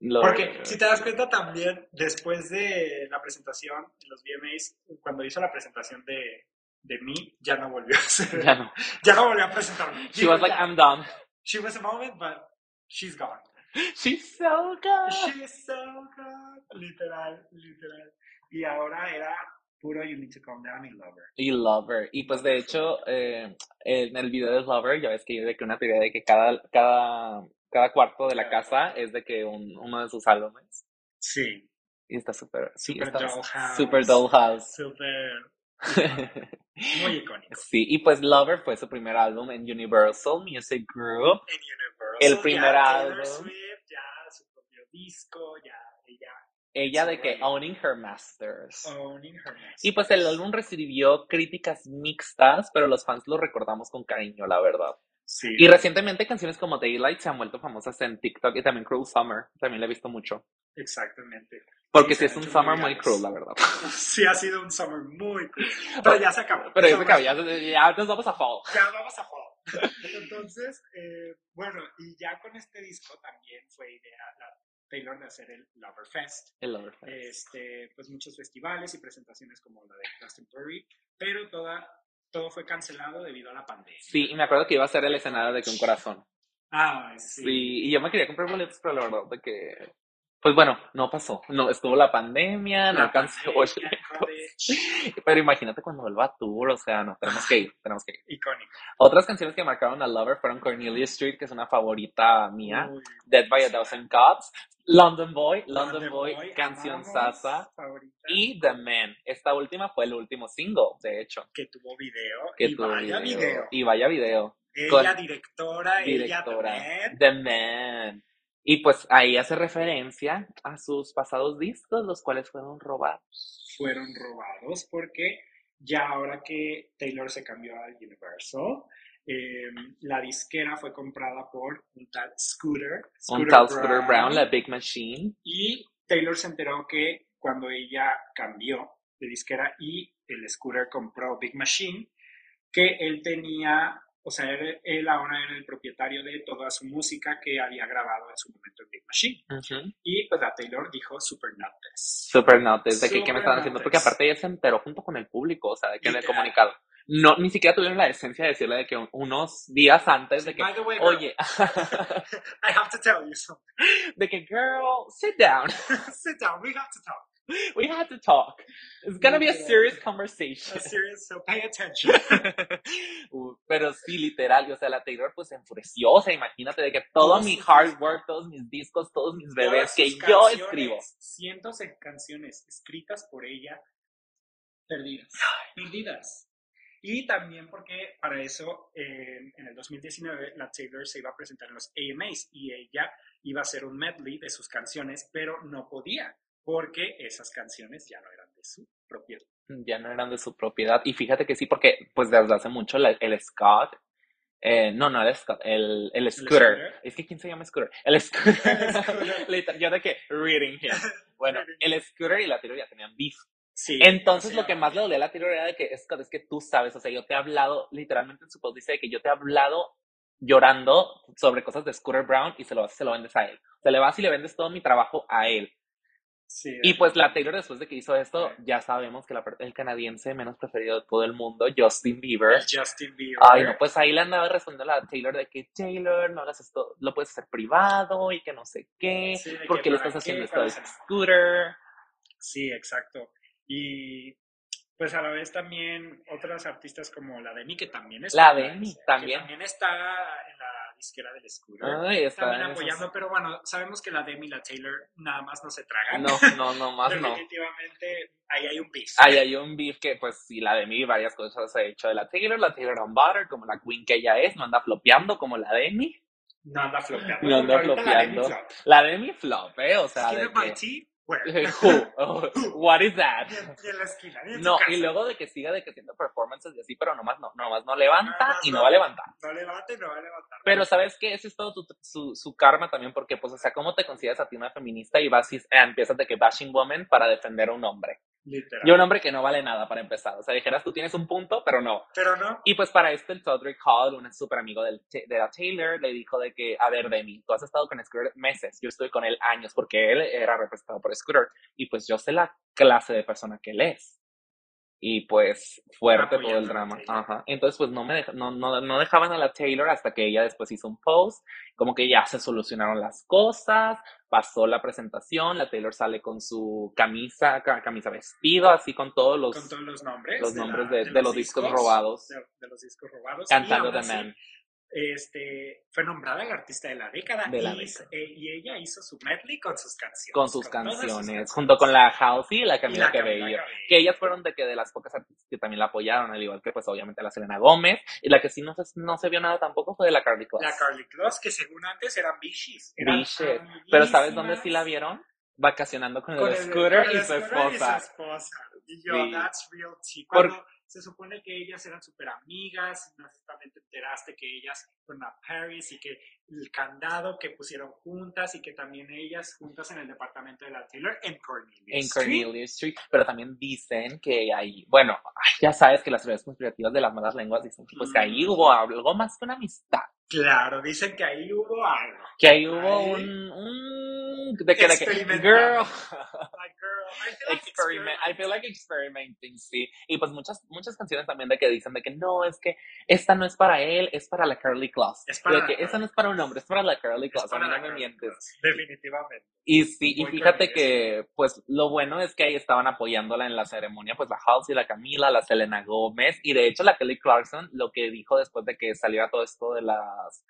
Lover. Porque si te das cuenta también, después de la presentación en los VMAs, cuando hizo la presentación de, de mí, ya no volvió a ser, Ya no. ya no volvió a presentarme. She was like, I'm done. she was a moment, but she's gone. She's so good. She's so good. Literal, literal. Y ahora era puro You Need to Calm Down y Lover. Y Lover. Y pues de hecho, eh, en el video de Lover, ya ves que hay de que una teoría de que cada, cada, cada cuarto de la casa es de que un- uno de sus álbumes. Sí, Y está súper, Super está Dollhouse. super Dollhouse. súper, muy icónico. Sí, y pues Lover fue su primer álbum en Universal Music Group. En Universal, El primer ya Taylor álbum. Swift, ya su propio disco, ya ella de que. Owning Her Masters. owning her masters. Y pues el álbum recibió críticas mixtas, pero los fans lo recordamos con cariño, la verdad. Sí. Y recientemente canciones como Daylight se han vuelto famosas en TikTok y también Cruel Summer, también la he visto mucho. Exactamente. Porque Sí, es un summer muy cruel, la verdad. Sí, ha sido un summer muy cool. Pero ya se acabó. Pero ya se acabó, ya, ya nos vamos a fall. Ya vamos a fall. Entonces, eh, bueno, y ya con este disco también fue idea la Taylor de hacer el Lover Fest. El Loverfest. Este, pues muchos festivales y presentaciones como la de Glastonbury, pero toda, todo fue cancelado debido a la pandemia. Sí, y me acuerdo que iba a ser el escenario de que un corazón. Ah, sí. Sí, y yo me quería comprar boletos, pero la verdad de que... Pues bueno, no pasó. No, estuvo la pandemia, no alcancé Pero imagínate cuando vuelva a tour, o sea, no, tenemos que ir, tenemos que ir. icónico. Otras canciones que marcaron a Lover fueron Cornelia Street, que es una favorita mía, Uy, Dead by a Dozen Cuts, London Boy, London London Boy, Boy, Canción Sasa, y The Man. Esta última fue el último single, de hecho. que tuvo video. Que y tuvo vaya video. Y vaya video. Ella directora, Directora. ella también. The Man. Y pues ahí hace referencia a sus pasados discos, los cuales fueron robados. fueron robados porque ya ahora que Taylor se cambió a Universal, eh, la disquera fue comprada por un tal Scooter. Un tal Scooter Brown, la Big Machine. Y Taylor se enteró que cuando ella cambió de disquera y el Scooter compró Big Machine, que él tenía, o sea, él, él ahora era el propietario de toda su música que había grabado en su momento en Big Machine. Ujú. Y pues a Taylor dijo Super Not This. Super notes de que qué me están haciendo, porque aparte ella se enteró junto con el público, o sea, de que el Literal. comunicado. No, ni siquiera tuvieron la decencia de decirle de que un- unos días antes de que, By the way, girl, oye, I have to tell you something. de que, girl, sit down, Sit down, we have to talk. We had to talk. It's gonna be a serious conversation. A serious, so pay attention. Pero sí, literal, o sea, la Taylor pues se enfureció, o sea, imagínate de que todo mi hard work, todos mis discos, todos mis bebés que yo escribo. Cientos de canciones escritas por ella, perdidas. Perdidas. Y también porque para eso en, en el 2019 la Taylor se iba a presentar en los AMAs y ella iba a hacer un medley de sus canciones, pero no podía porque esas canciones ya no eran de su propiedad. Ya no eran de su propiedad. Y fíjate que sí, porque pues desde hace mucho la- el Scott, eh, no, no el Scott, el, el scooter. scooter? Es que ¿quién se llama scooter? El scooter. El scooter. Yo de que reading here. Bueno, el scooter y la Taylor ya tenían beef. Sí. Entonces lo que más le dolía a la Taylor era de que Scott, es que tú sabes, o sea, yo te he hablado, literalmente en su post dice de que yo te he hablado llorando sobre cosas de Scooter Brown y se lo, se lo vendes a él. O sea, le vas y le vendes todo mi trabajo a él. Sí, Y pues la Taylor después de que hizo esto, ya sabemos que la el canadiense menos preferido de todo el mundo, Justin Bieber. el Justin Bieber. Ay, no, pues ahí le andaba respondiendo a la Taylor de que Taylor, no hagas esto, lo puedes hacer privado y que no sé qué, Sí, de que ¿por qué le estás qué, haciendo esto de hacer- scooter? Sí, exacto. Y pues a la vez también otras artistas como la Demi, que también está. La Demi, también. Que también está en la disquera del Scooter. Ay, está también esas- apoyando, pero bueno, sabemos que la Demi y la Taylor nada más no se tragan. No, no, no, más no. Definitivamente ahí hay un beef. Ahí hay un beef que, pues, sí, la de mí, varias cosas ha hecho de la Taylor, la Taylor on Butter, como la queen que ella es, no anda flopeando como la Demi. No anda flopeando. No anda ahorita la Demi flopeando. flop. La Demi flop, ¿eh? O sea, de que... Who? Oh, what is that? Y en, y en la esquina. y en su No, y luego de que siga de que haciendo performances y así, pero nomás no, nomás no levanta más y no no. va a levantar. No levante, no va a levantar. Pero ¿sabes qué? Ese es todo tu- su, su karma también, porque pues, o sea, ¿cómo te consideras a ti una feminista y vas y eh, empiezas de que bashing woman para defender a un hombre? Literal. Y un hombre que no vale nada para empezar. O sea, dijeras, tú tienes un punto, pero no. Pero no. Y pues para esto el Todrick Hall, un súper amigo del, de la Taylor, le dijo de que, a ver, Demi, tú has estado con Scooter meses, yo estoy con él años, porque él era representado por Scooter, y pues yo sé la clase de persona que él es. Y pues fuerte todo el drama. Ajá. Entonces pues no, me deja- no, no, no dejaban a la Taylor hasta que ella después hizo un post, como que ya se solucionaron las cosas, pasó la presentación, la Taylor sale con su camisa, ca- camisa vestido, así con todos los, con todos los nombres. los de la- nombres de, de los discos robados, De, de los discos robados. cantando The Man. Este, fue nombrada la artista de la década. De la y, década. eh, y ella hizo su medley con sus canciones. con sus canciones, junto con la Halsey y la Y Camila la Cabello. Camila Cabello. Que ellas fueron de que de las pocas artistas que también la apoyaron, al igual que pues obviamente la Selena Gómez. Y la que sí no se, no se vio nada tampoco fue de la Carly Claus. La Carly Claus, que según antes eran bichis. eran. Pero ¿sabes dónde sí la vieron? Vacacionando con, Con el el scooter y el su scooter y esposa. su esposa. Y yo, Sí. that's real tea. Por- Cuando se supone que ellas eran súper amigas, no sé si también te enteraste que ellas fueron a Paris y que el candado que pusieron juntas y que también ellas juntas en el departamento de la Taylor en Cornelius En Street. Cornelius Street, pero también dicen que hay, bueno, ya sabes que las teorías conspirativas de las malas lenguas dicen que pues que ahí Mm. hubo algo más que una amistad, Claro, dicen que ahí hubo algo. que ahí hubo Ahí. un, un de que, de que, girl, Like, girl, I feel like experiment, I feel like experimenting, sí. Y pues muchas, muchas canciones también de que dicen de que no, es que esta no es para él, es para la Carly Claus. Es para de la que Carly esta no es para un hombre, es para la Carly Es Claus, no me mientes. Claus, Definitivamente. Y sí, y fíjate que, pues, lo bueno es que ahí estaban apoyándola en la ceremonia, pues, la Halsey, la Camila, la Selena Gómez, y de hecho la Kelly Clarkson, lo que dijo después de que saliera todo esto de las,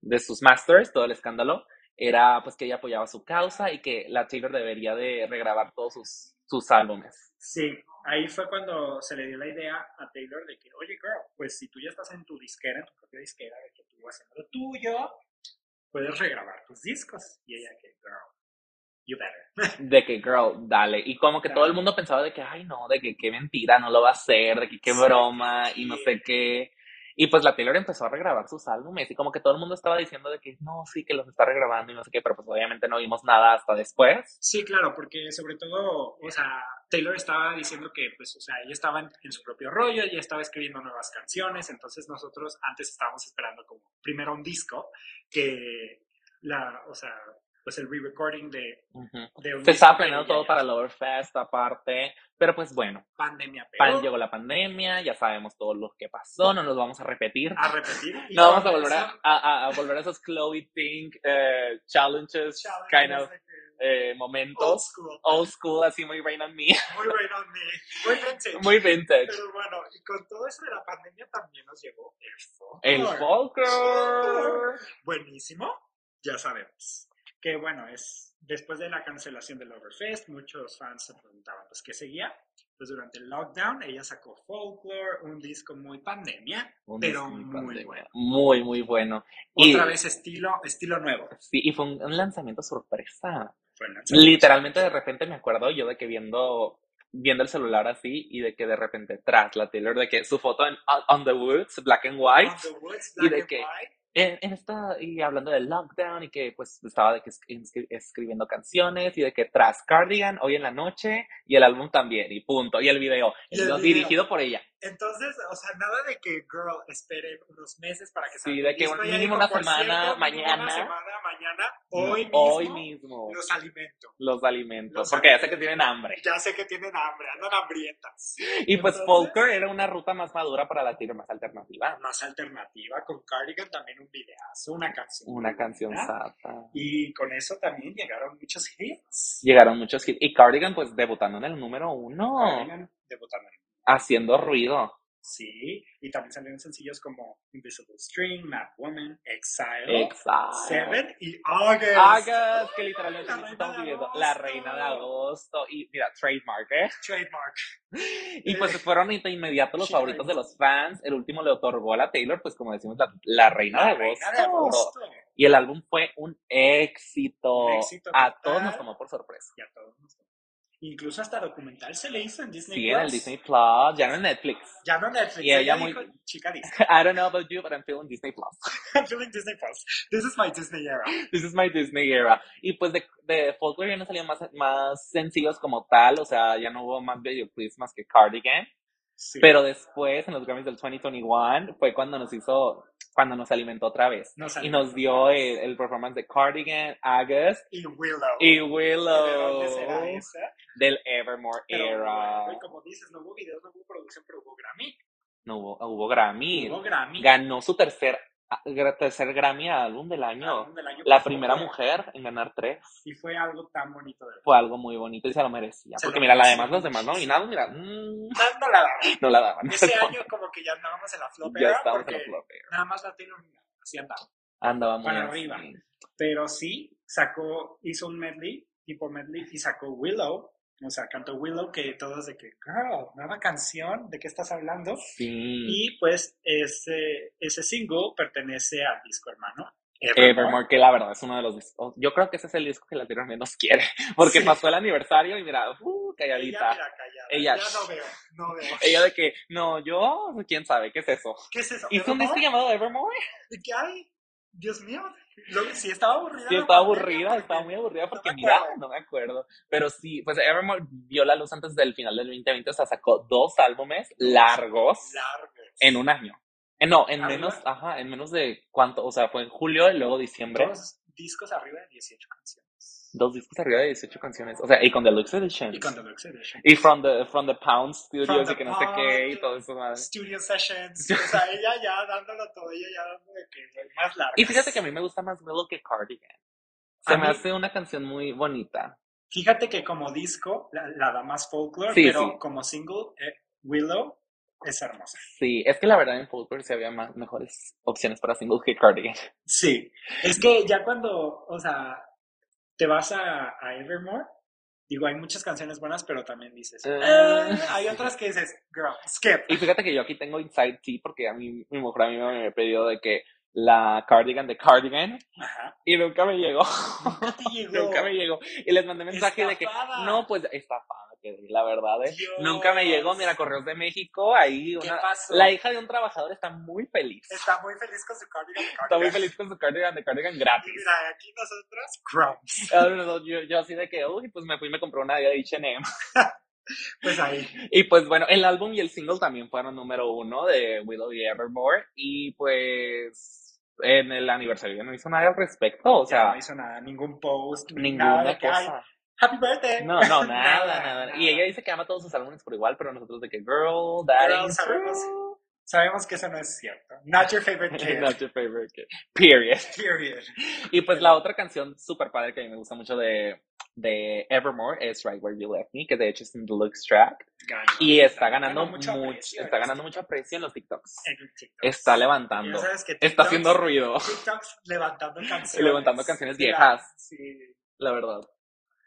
de sus masters, todo el escándalo, era, pues, que ella apoyaba su causa y que la Taylor debería de regrabar todos sus, sus álbumes. Sí, ahí fue cuando se le dio la idea a Taylor de que, oye, girl, pues si tú ya estás en tu disquera, en tu propia disquera, de que tú vas haciendo lo tuyo, puedes regrabar tus discos. Y ella que, girl, you better. De que, girl, dale. Y como que todo el mundo pensaba de que, ay, no, de que qué mentira, no lo va a hacer, de que qué Sí, broma, y no sé qué. Y pues la Taylor empezó a regrabar sus álbumes y como que todo el mundo estaba diciendo de que no, sí, que los está regrabando y no sé qué, pero pues obviamente no vimos nada hasta después. Sí, claro, porque sobre todo, o sea, Taylor estaba diciendo que, pues, o sea, ella estaba en, en su propio rollo, ella estaba escribiendo nuevas canciones, entonces nosotros antes estábamos esperando como primero un disco que la, o sea, pues el re-recording de, Ujú. de un Se estaba planeando todo ya- para Loverfest aparte, pero pues bueno, pandemia, pero llegó la pandemia, ya sabemos todo lo que pasó, no nos vamos a repetir. a repetir. No vamos a volver a, a- a- volver a esos Chloe Think eh, challenges, challenges kind of eh, old momentos. school, Old school, así muy Rain on Me. muy Rain on Me, muy vintage. Muy vintage. Pero bueno, y con todo eso de la pandemia también nos llegó el folklore. El folklore. Buenísimo, ya sabemos. Que bueno, es después de la cancelación del Overfest, muchos fans se preguntaban, pues, ¿qué seguía? Pues durante el lockdown ella sacó Folklore, un disco muy pandemia, Un pero muy pandemia. bueno. Muy, muy bueno. Y, Otra vez estilo, estilo nuevo. sí, y fue un, un lanzamiento sorpresa. Fue el lanzamiento. Literalmente de repente me acuerdo yo de que viendo viendo el celular así y de que de repente tras la Taylor de que su foto en On, On the Woods, black and white, On the Woods, y de and que- White. En, en esta, y hablando del lockdown y que pues estaba de que es- escri- escribiendo canciones y de que tras Cardigan hoy en la noche y el álbum también y punto y el video, Y el lo- video. dirigido por ella. Entonces, o sea, nada de que, girl, esperen unos meses para que Sí, salga de el que un- mínimo una "Por semana, cierto, mañana". Una semana, mañana, hoy mismo, hoy mismo los alimento. los alimentos, Los porque ya sé que tienen hambre. Ya sé que tienen hambre, andan hambrientas. Y pues Folker era una ruta más madura para la tira más alternativa. Más alternativa, con Cardigan también un videazo, una canción. Una canción sata. Y con eso también llegaron muchos hits. Llegaron muchos hits. Y Cardigan, pues debutando en el número uno, Cardigan debutando en haciendo ruido. Sí, y también salieron sencillos como Invisible String, Mad Woman, Exile. Seven y August. August, que literalmente La estamos viviendo la reina de agosto. Y mira, trademark, ¿eh? Trademark. Y pues fueron de inmediato los favoritos de los fans. El último le otorgó a la Taylor, pues como decimos, la, la reina, La de, reina agosto. de agosto. Y el álbum fue un éxito. Un éxito a total. todos nos tomó por sorpresa. Y a todos nos- Incluso hasta documental se le hizo en Disney Sí, en el Plus. Disney Plus, ya no en Netflix. Ya no Netflix. Y ella dijo, muy- chica Disney. I don't know about you, but I'm feeling Disney Plus. I'm feeling Disney Plus. This is my Disney era. This is my Disney era. Y pues de, de Folklore ya no salían más, más sencillos como tal, o sea, ya no hubo más videoclips más que Cardigan. Sí. Pero después, en los Grammys del 2021, fue cuando nos hizo, cuando nos alimentó otra vez. Nos y alimentó nos dio el, el performance de Cardigan, August Y Willow. y ¿De Willow dónde será esa? del Evermore Pero, era. bueno, y como dices, no hubo videos, no hubo producción, pero hubo Grammy. No hubo, hubo Grammy. Hubo Grammy. Ganó su tercer, tercer Grammy a álbum del año. Álbum del año La primera favor. mujer en ganar tres. Y fue algo tan bonito de. Fue algo muy bonito y se lo merecía. Se Porque lo mira, la merecía demás, los demás nominados, mira, mm, No, no la daba. no la daban. Ese año como que ya andábamos en la flop ya estábamos en la flop era. nada más la Taylor así andaba. Andaba muy para arriba. Pero sí, sacó, hizo un medley, tipo medley, y sacó Willow. O sea, cantó Willow, que todos de que, girl, nueva canción, ¿de qué estás hablando? Sí. Y pues ese, ese single pertenece al disco hermano. Evermore, que la verdad es uno de los discos. Yo creo que ese es el disco que la Taylor menos quiere. Porque Sí. pasó el aniversario y mira, uh, Ella, calladita. mira, callada. Ella- Ya no veo, no veo. Ella de que, no, yo, quién sabe, ¿qué es eso? ¿Qué es eso? ¿Hizo un disco ¿Evermore? llamado Evermore? ¿De qué hay? Dios mío. Lo, sí, estaba aburrida. Sí, estaba aburrida, estaba muy aburrida porque mira, no me acuerdo. Pero sí, pues Evermore vio la luz antes del final del 2020, o sea, sacó dos álbumes largos Largos. en un año. Eh, no, en menos, ajá, en menos de cuánto, o sea, fue en julio y luego diciembre. Dos discos arriba de 18 canciones. Dos discos arriba de 18 canciones, o sea, y con Deluxe Editions. Y con Deluxe Edition. Y from the, from the Pound Studios y que no sé qué y todo eso. madre. Studio Sessions. O sea, ella ya dándolo todo, ella ya dando de que más largo. Y fíjate que a mí me gusta más Willow que Cardigan. Se A me mí- hace una canción muy bonita. Fíjate que como disco, la, la da más folklore, Sí, pero sí. como single, eh, Willow es hermosa. Sí, es que la verdad en Folklore sí había más, mejores opciones para singles que Cardigan. Sí. Es que ya cuando, o sea, te vas a, a Evermore, digo, hay muchas canciones buenas, pero también dices, Eh. "Eh", hay otras que dices, girl, skip. Y fíjate que yo aquí tengo Inside Tea porque a mí, mi mujer a mí me había pedido de que la Cardigan de Cardigan Ajá. y nunca me llegó. Nunca te llegó. nunca me llegó. Y les mandé mensaje de que no, pues estafada, que la verdad. Dios. Nunca me llegó. Mira, Correos de México, ahí ¿Qué una, la hija de un trabajador está muy feliz. Está muy feliz con su cardigan. Está muy feliz con su Cardigan de Cardigan Y gratis. mira, aquí nosotros, crumbs. Ah, Yo, yo así de que, uy, pues me fui y me compré una de H&M. Pues ahí. Y pues bueno, el álbum y el single también fueron número uno de Willow y Evermore. Y pues en el aniversario ya no hizo nada al respecto. O ya sea, no hizo nada, ningún post, nada ninguna "Ay, cosa. Happy birthday. No, no, nada, nada. Y ella dice que ama todos sus álbumes por igual, pero nosotros de que, girl, that Girl, ain't sabemos. true. Sabemos que eso no es cierto. Not your favorite kid. Not your favorite kid. Period. Period. Y pues la otra canción súper padre que a mí me gusta mucho de, de Evermore es Right Where You Left Me, que de hecho es un deluxe track. Y está ganando mucho aprecio está ganando mucho aprecio en los TikToks. en TikToks. Está levantando. Está haciendo ruido, TikToks levantando canciones. Levantando canciones viejas. sí, la verdad.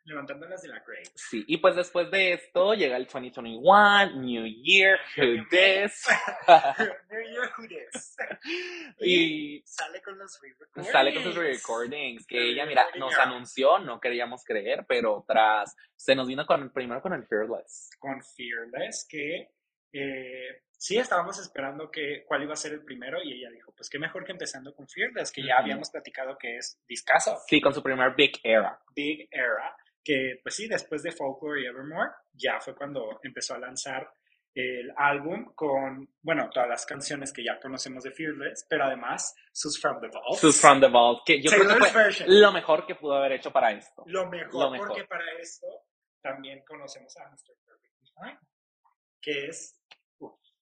Levantándolas de la grave. Sí, y pues después de esto llega el 2021, New Year, Who This, New Year Who Dis. y sale con los re-recordings. sale con sus recordings, que ella, mira, nos anunció, no queríamos creer, pero tras, se nos vino con, primero con el Fearless. Con Fearless, que eh, sí estábamos esperando que cuál iba a ser el primero y ella dijo, pues qué mejor que empezando con Fearless, que ya habíamos platicado que es discaso, Sí, con su primer Big Era. Big Era, que pues sí, después de Folklore y Evermore, ya fue cuando empezó a lanzar el álbum con, bueno, todas las canciones que ya conocemos de Fearless, pero además sus From the Vault. Sus From the Vault, que yo creo que Taylor's fue version. lo mejor que pudo haber hecho para esto. Lo mejor, Lo mejor. porque para esto también conocemos a Mr. Perfectly Fine, que es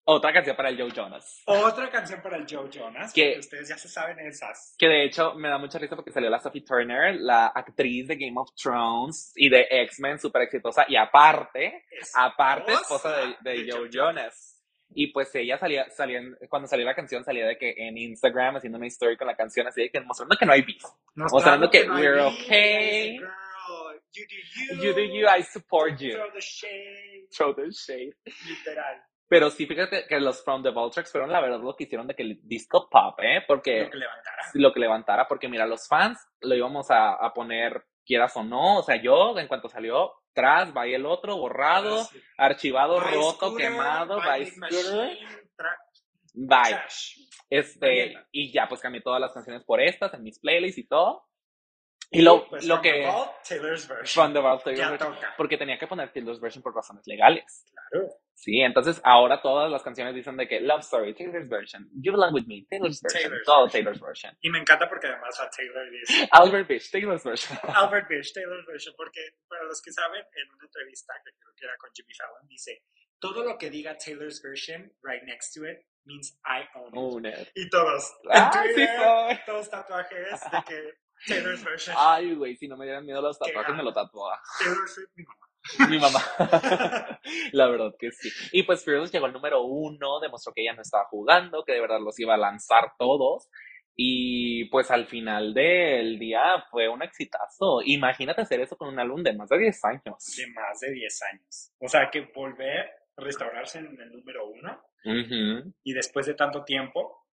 Otra canción para el Joe Jonas. otra canción para el Joe Jonas, Que- ustedes ya se saben esas. Que de hecho me da mucha risa porque salió la Sophie Turner, la actriz de Game of Thrones y de X-Men, súper exitosa. Y aparte, aparte esposa de, de Joe Jonas. Y pues ella salía, salía cuando salió la canción, salía de que en Instagram haciendo una story con la canción, así de que mostrando que no hay beef. mostrando que no hay we're beef, okay. Girl, you do you. You do you, I support you. Throw the shade. Throw the shade. Literal. Pero sí, fíjate que los From the Vault Tracks fueron la verdad lo que hicieron de que el disco pop, ¿eh? Porque Lo que levantara. lo que levantara, porque mira, los fans lo íbamos a, a poner, quieras o no, o sea, yo en cuanto salió, tras, va el otro, borrado, Sí. archivado, roto, Scooter, quemado, bye, bye. Este, Mariela. y ya pues cambié todas las canciones por estas en mis playlists y todo. Y lo, Pues, lo que, Vault, Taylor's version. Vault, Taylor's version, porque tenía que poner Taylor's version por razones legales. Claro. Sí, entonces ahora todas las canciones dicen de que Love Story, Taylor's version, You Belong With Me, Taylor's version, Taylor's todo version. Taylor's version. Y me encanta porque además a Taylor dice Albert Fish, Taylor's version. Albert Fish, Taylor's version, porque para los que saben, en una entrevista que creo que era con Jimmy Fallon, dice, todo lo que diga Taylor's version right next to it means I own it. Own it. Y todos, en Ah, sí Twitter, soy. todos tatuajes de que Taylor's version, Ay, güey, si no me dieran miedo los tatuajes, me lo tatuaba. Taylor Swift, mi mamá. Mi mamá. La verdad que sí. Y pues Fearless llegó al número uno, demostró que ella no estaba jugando, que de verdad los iba a lanzar todos. Y pues al final del día fue un exitazo. Imagínate hacer eso con un álbum de más de 10 años. De más de 10 años. O sea, que volver a restaurarse en el número uno y después de tanto tiempo,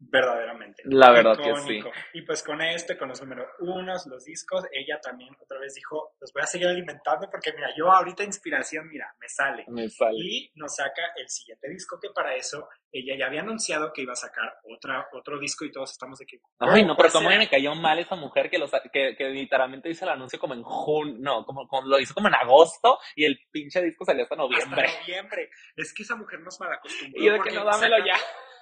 verdaderamente. La verdad que sí. icónico. Y pues con este, con los números unos, los discos, ella también otra vez dijo, los voy a seguir alimentando porque mira, yo ahorita inspiración, mira, me sale. Me sale. Y nos saca el siguiente disco que para eso ella ya había anunciado que iba a sacar otra, otro disco y todos estamos de que... Ay, no, ¿cuál pero cómo me cayó mal esa mujer que, los, que, que literalmente hizo el anuncio como en junio, no, como, como lo hizo como en agosto y el pinche disco salió hasta noviembre. Hasta noviembre. Es que esa mujer nos malacostumbró. Y de que no, dámelo ya.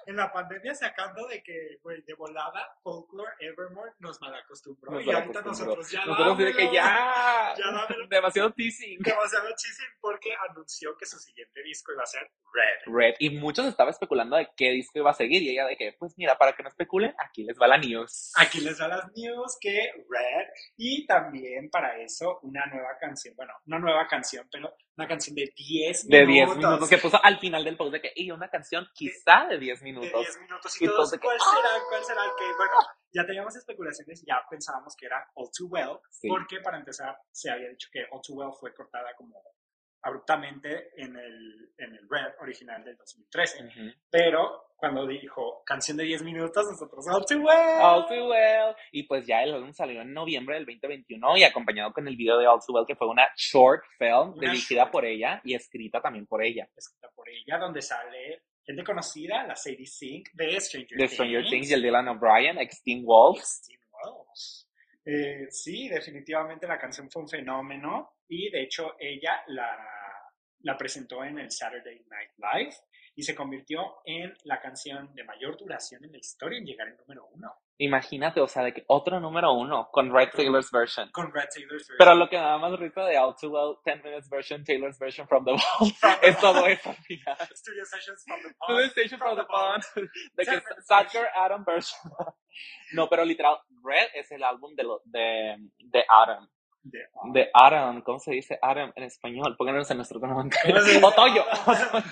En la pandemia sacando de que, güey, de volada, Folklore, Evermore nos malacostumbró. Nos y ahorita nosotros ya Nosotros de que dámelo. ya, Ya dámelo. demasiado teasing. demasiado chising porque anunció que su siguiente disco iba a ser Red. Red, y muchos estaban especulando de qué disco iba a seguir, y ella de que, pues mira, para que no especulen, aquí les va la news. Aquí les da las news que Red y también para eso una nueva canción, bueno, una nueva canción, pero una canción de 10 De minutos. 10 minutos, que puso al final del post de que, y una canción quizá de 10 De minutos. 10 minutos Y y todos de que, ¿cuál ¡ah! será? ¿Cuál será? Que bueno, ya teníamos especulaciones, ya pensábamos que era All Too Well, Sí. porque para empezar se había dicho que All Too Well fue cortada como abruptamente en el, en el Red original del 2013. Ujú. Pero cuando dijo canción de 10 minutos, nosotros All Too Well. All Too Well. Y pues ya el álbum salió en noviembre del 2021 y acompañado con el video de All Too Well, que fue una short film Una dirigida short. por ella y escrita también por ella. escrita por ella, donde sale gente conocida, la Sadie Sink de Stranger De Things. Stranger Things y el Dylan O'Brien, ex Teen Wolves. Eh, sí, definitivamente la canción fue un fenómeno y de hecho ella la, la presentó en el Saturday Night Live y se convirtió en la canción de mayor duración en la historia en llegar al número uno Imagínate, o sea, de que otro número uno con Red Taylor's version. con Red Taylor's version. Pero lo que da más risa de All Too Well, 10 Minutes version, Taylor's version from the Vault, es todo eso al final. Studio Sessions from the Pond. the station from the pond. De que Sadger Adam version. No, pero literal, Red es el álbum de, lo, de, de Adam. De, de autumn, ¿cómo se dice autumn en español? Pónganos en nuestro comentario. ¿Cómo se dice? Otoño, Ah.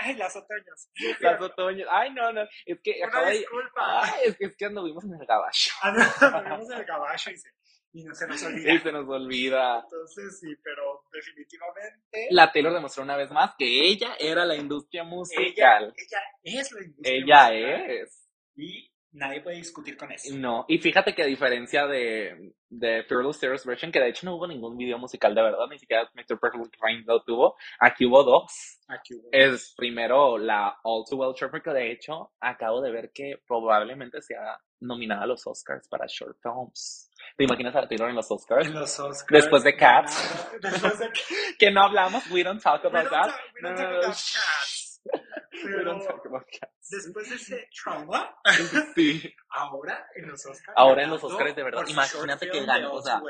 Ay, las otoños. Sí, Las otoños. Ay, no, no. Es que Una acaba de. disculpa. Ay, es que, es que anduvimos en el gabacho. Ah, no, nos vemos en el caballo y se, y no se nos olvida. Y se nos olvida. Entonces, sí, pero definitivamente La Taylor demostró una vez más que ella era la industria ella, musical. ella es la industria Ella musical es. Y nadie puede discutir con eso. No, y fíjate que a diferencia de, de Fearless Tears Version, que de hecho no hubo ningún video musical de verdad, ni siquiera Mr. Perfectly Fine lo tuvo, aquí hubo dos. Aquí hubo- Es primero la All Too Well Short, porque de hecho acabo de ver que probablemente sea nominada a los Oscars para Short Films. ¿Te imaginas a Taylor en los Oscars? en los Oscars. Después de Cats. Después de Que no hablamos, we don't talk We about don't that. talk- we don't no, talk about. Cats. Pero después de ese trauma, Sí. ahora en los Oscars. Ahora en los Oscars, de verdad, imagínate que de o sea.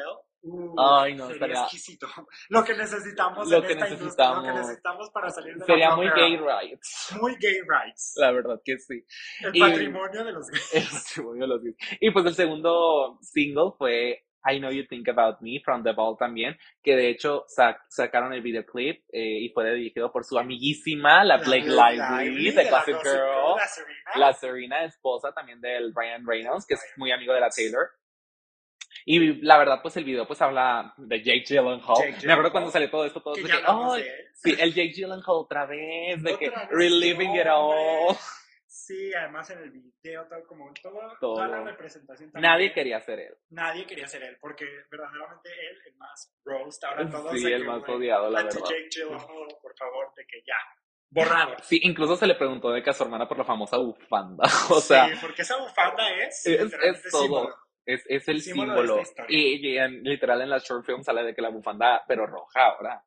Uh, ay, no, sería estaría- exquisito. Lo que necesitamos Lo en que esta industria, lo que necesitamos. necesitamos para salir de Sería la muy gay rights. Muy gay rights. La verdad que sí. El y- patrimonio de los gays. El matrimonio de los gays. Y pues el segundo single fue I Know You Think About Me from The Ball también, que de hecho sac- sacaron el videoclip eh, y fue dirigido por su amiguísima, la Blake Lively, de la Gossip Gossip Girl, la Serena. la Serena, esposa también del Ryan Reynolds, que es muy amigo de la Taylor. Y la verdad, pues el video pues habla de Jake Gyllenhaal. Jake Me acuerdo cuando salió todo esto, todo que de que, hablamos "Ay, de él. sí, el Jake Gyllenhaal otra vez, de que Otra vez, reliving it all. Además en el video, todo, como todo, Todo. toda la representación también. Nadie quería ser él. Nadie quería ser él, porque verdaderamente él, el más roast, ahora todos Sí, el más odiado, la verdad. Jake Gyllenhaal, por favor, de que ya, borrado. Sí, incluso se le preguntó de que a su hermana por la famosa bufanda. O sea, sí, porque esa bufanda es, es, todo. símbolo. Es, es el Símbolo de esta. Y, y en- literal en la short film sale de que la bufanda, pero roja ahora.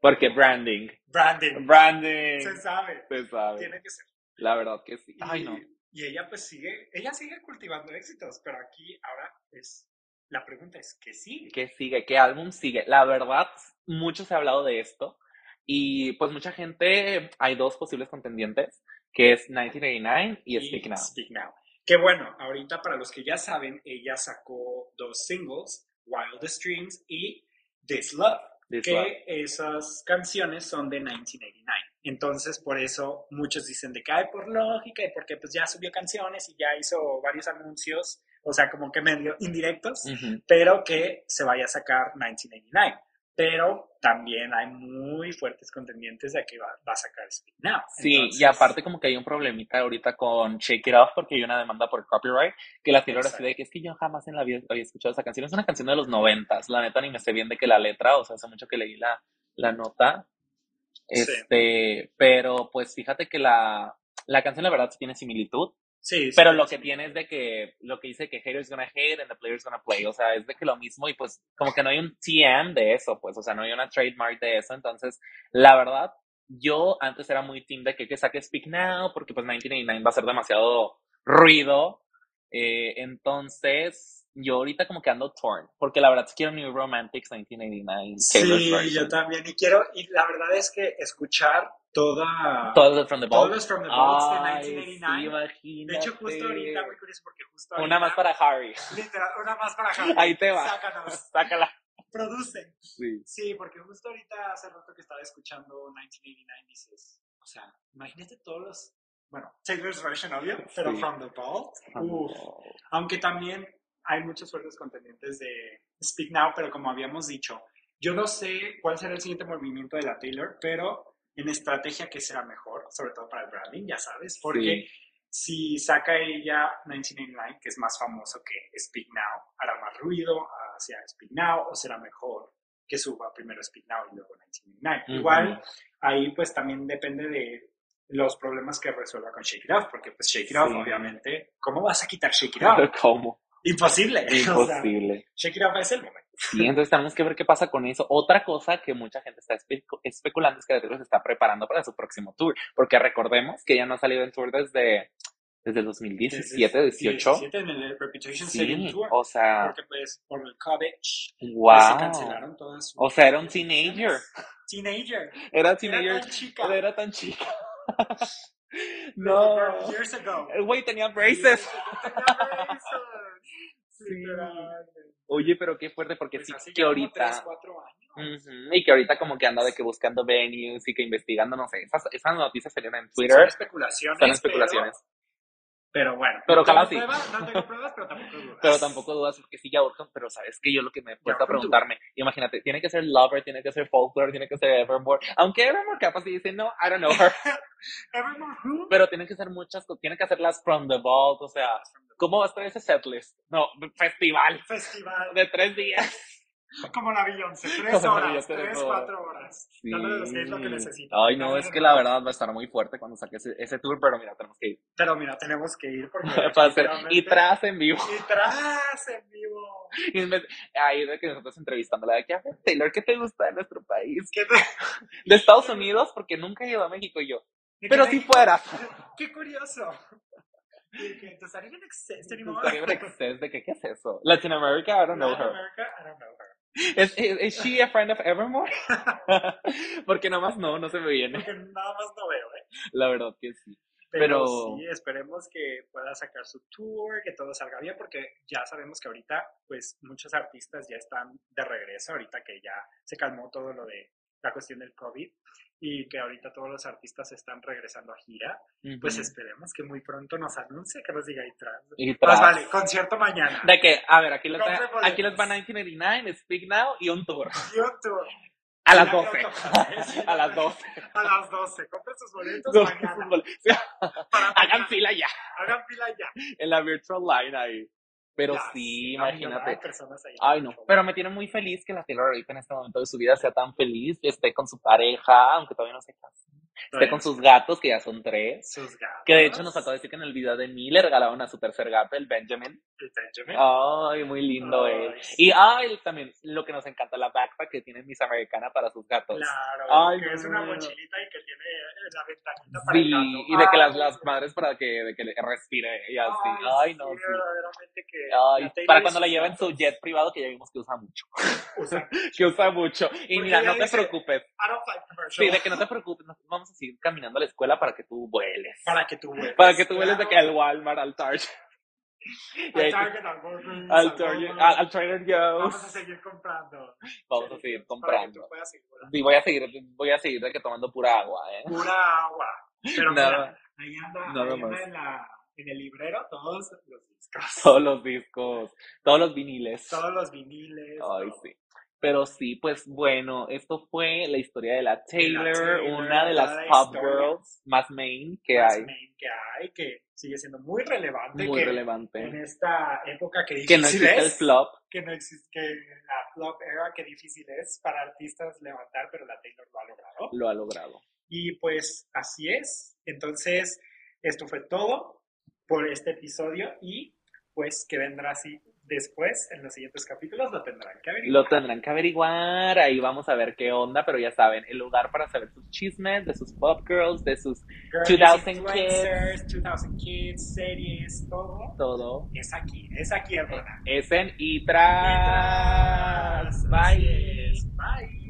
Porque branding. Branding, Branding. se sabe, Se sabe. tiene que ser. La verdad que sí. Y, Ay, no. y ella pues sigue, ella sigue cultivando éxitos, pero aquí ahora es, la pregunta es, ¿qué sigue? ¿Qué sigue? ¿Qué álbum sigue? La verdad, mucho se ha hablado de esto. Y pues mucha gente, hay dos posibles contendientes, que es 1989 y Speak Now. Speak Now. Que bueno, ahorita para los que ya saben, ella sacó dos singles, Wildest Dreams y This Love, This que esas canciones son de 1989. Entonces, por eso muchos dicen de que hay por lógica y porque pues ya subió canciones y ya hizo varios anuncios, o sea, como que medio indirectos, pero que se vaya a sacar 1989. Pero también hay muy fuertes contendientes de que va, va a sacar Speak Now. Sí, Entonces, y aparte como que hay un problemita ahorita con Shake It Off porque hay una demanda por copyright que la Taylor así de que es que yo jamás en la vida había escuchado esa canción. Es una canción de los noventas, la neta ni me sé bien de que la letra, o sea, hace mucho que leí la, la nota. Sí. Este, pero pues fíjate que la, la canción la verdad sí tiene similitud, Sí, pero lo que tiene es de que, lo que dice que haters gonna hate and the players gonna play, o sea, es de que lo mismo y pues como que no hay un TM de eso, pues, o sea, no hay una trademark de eso, entonces, la verdad, yo antes era muy team de que, que saque Speak Now, porque pues 1989 va a ser demasiado ruido, eh, entonces, yo ahorita como que ando torn, porque la verdad sí quiero New Romantics 1989 Taylor's Sí, version. yo también. Y quiero, y la verdad es que escuchar toda. Todos los From the todos Vault. los From the Vaults de Ay, sí, 1989. imagínate. de hecho, justo ahorita, muy curioso, porque justo ahorita. Una más para Harry. Literal, una más para Harry. Ahí te va. Sácanos. Sácala. Producen. Sí. Sí, porque justo ahorita, hace rato que estaba escuchando 1989, dices, o sea, imagínate todos los. Bueno, Taylor's version, obvio, pero Sí. From the Vault. Uf. Aunque también hay muchos fuertes contendientes de Speak Now, pero como habíamos dicho, yo no sé cuál será el siguiente movimiento de la Taylor, pero en estrategia, ¿qué será mejor? Sobre todo para el branding, ya sabes, porque si saca ella 1989, que es más famoso que Speak Now, hará más ruido hacia Speak Now, o será mejor que suba primero Speak Now y luego 1989. Ujú. Igual, ahí pues también depende de los problemas que resuelva con Shake It Off, porque pues Shake It Off, Sí. obviamente, ¿cómo vas a quitar Shake It Off? ¿Cómo? Imposible. O sea, Imposible. Shake It Off es el momento. Sí, entonces tenemos que ver qué pasa con eso. Otra cosa que mucha gente está especu- especulando es que la Taylor se está preparando para su próximo tour, porque recordemos que ella no ha salido en tour desde, desde el 2017, 18. 17 en el Reputation Sí, Stadium Tour. o sea, Porque pues por el COVID pues, se wow. cancelaron todas sus O sea, era un teenager. Teenager. Era Era teenager. tan chica. Era tan chica. No. Years ago. El güey tenía braces. Tenía braces. Sí. Oye, pero qué fuerte, porque Pues sí que ahorita. tres, cuatro años. Ujú, Y que ahorita como que anda de que buscando venues y que investigando, no sé, esas, esas noticias salieron en Son Twitter, especulaciones. son especulaciones. Pero, bueno. Pero no tengo sí. pruebas, no tengo pruebas, pero tampoco dudas. Pero tampoco dudas porque sí ya urgen, pero sabes que yo lo que me he puesto a preguntarme, imagínate, tiene que ser Lover, tiene que ser Folklore, tiene que ser Evermore, aunque Evermore capaz y dice, no, I don't know her, Evermore Who? pero tienen que ser muchas, tienen que hacerlas from the vault, o sea, ¿cómo va a ese setlist? No, festival Festival. de tres días. Como la Beyoncé. Tres Como horas. Tres, cuatro horas. Sí. Dándole los que es lo que necesita. Ay, no, es que la verdad va a estar muy fuerte cuando saque ese, ese tour, pero mira, tenemos que ir. Pero mira, tenemos que ir porque. Para hacer, y tras en vivo. Y tras en vivo. Y en vez- ahí de que nosotros entrevistándola de que, "A ver, Taylor, ¿qué te gusta de nuestro país? ¿Qué te- De Estados Unidos, porque nunca he ido a México y yo. ¿De Pero qué si te- fuera. Qué curioso. Y que te salí en exceso anymore. Estaría en excess de que, ¿qué es eso? Latin America, I don't know Latin her. America, I don't know her. ¿Es, is, is she a friend of Evermore? porque nomás no, no se me viene. Porque nada más no veo, ¿eh? La verdad que sí. Pero, Pero- sí, esperemos que pueda sacar su tour, que todo salga bien, porque ya sabemos que ahorita, pues, muchos artistas ya están de regreso, ahorita que ya se calmó todo lo de la cuestión del COVID y que ahorita todos los artistas están regresando a gira, pues esperemos que muy pronto nos anuncie que nos diga tras. Y Más tras. vale, concierto mañana. De que, a ver, aquí boletos. aquí les va 1989, Speak Now y un tour. YouTube. A las Ya 12. creo que- A las 12. A las 12. Compren sus boletos mañana. Para Hagan fila ya. Hagan fila ya. En la virtual line ahí. Pero sí, de imagínate. Ay, no, pero me tiene muy feliz que la Taylor ahorita en este momento de su vida sea tan feliz, esté con su pareja, aunque todavía no se case, esté con sus gatos, que ya son tres, Sus gatos. que de hecho nos faltó decir que en el video de mí le regalaron a su tercer gato, el Benjamin. El Benjamin. Ay, muy lindo Ay, sí. Y ay, también lo que nos encanta, la backpack que tiene Miss Americana para sus gatos. Claro, Ay, que no, es una mochilita y que la ventanita para el Sí, gato. y de que las, las madres para que, de que respire y así. Ay, no, sí, sí. verdaderamente que Ay, para cuando la lleven su jet privado que ya vimos que usa mucho. Que usa mucho. Y Porque mira, no te preocupes. I don't like commercial. Sí, de que no te preocupes, nos vamos a seguir caminando a la escuela para que tú vueles. Para que tú vueles. Para que tú vueles de que al Walmart, al Target, Al Target, al Walgreens, al, Target, Walmart. al, al Trader Vamos a seguir comprando. Vamos a seguir comprando. Y voy a seguir, voy a seguir de que tomando pura agua, ¿eh? Pura agua. Pero Nada. mira, ahí anda, Nada ahí anda más. en, la, en el librero todos los discos. Todos los discos, todos los viniles. Todos los viniles. Ay, todo. sí. Pero sí, pues bueno, esto fue la historia de la Taylor, Taylor, una de las la pop girls más main que Más hay. main que hay, que sigue siendo muy relevante. Muy que relevante. En esta época que Que no difícil existe el es, flop. Que no existe, que la flop era, que difícil es para artistas levantar, pero la Taylor lo ha logrado. Lo ha logrado. Y pues así es. Entonces, esto fue todo por este episodio y pues que vendrá así después en los siguientes capítulos lo tendrán que averiguar. Lo tendrán que averiguar, ahí vamos a ver qué onda, pero ya saben, el lugar para saber sus chismes, de sus pop girls, de sus Girls, 2000 influencers, 2000 Kids, series, todo. todo. Es aquí, es aquí, hermana. Es en Itras. Así Bye. Bye.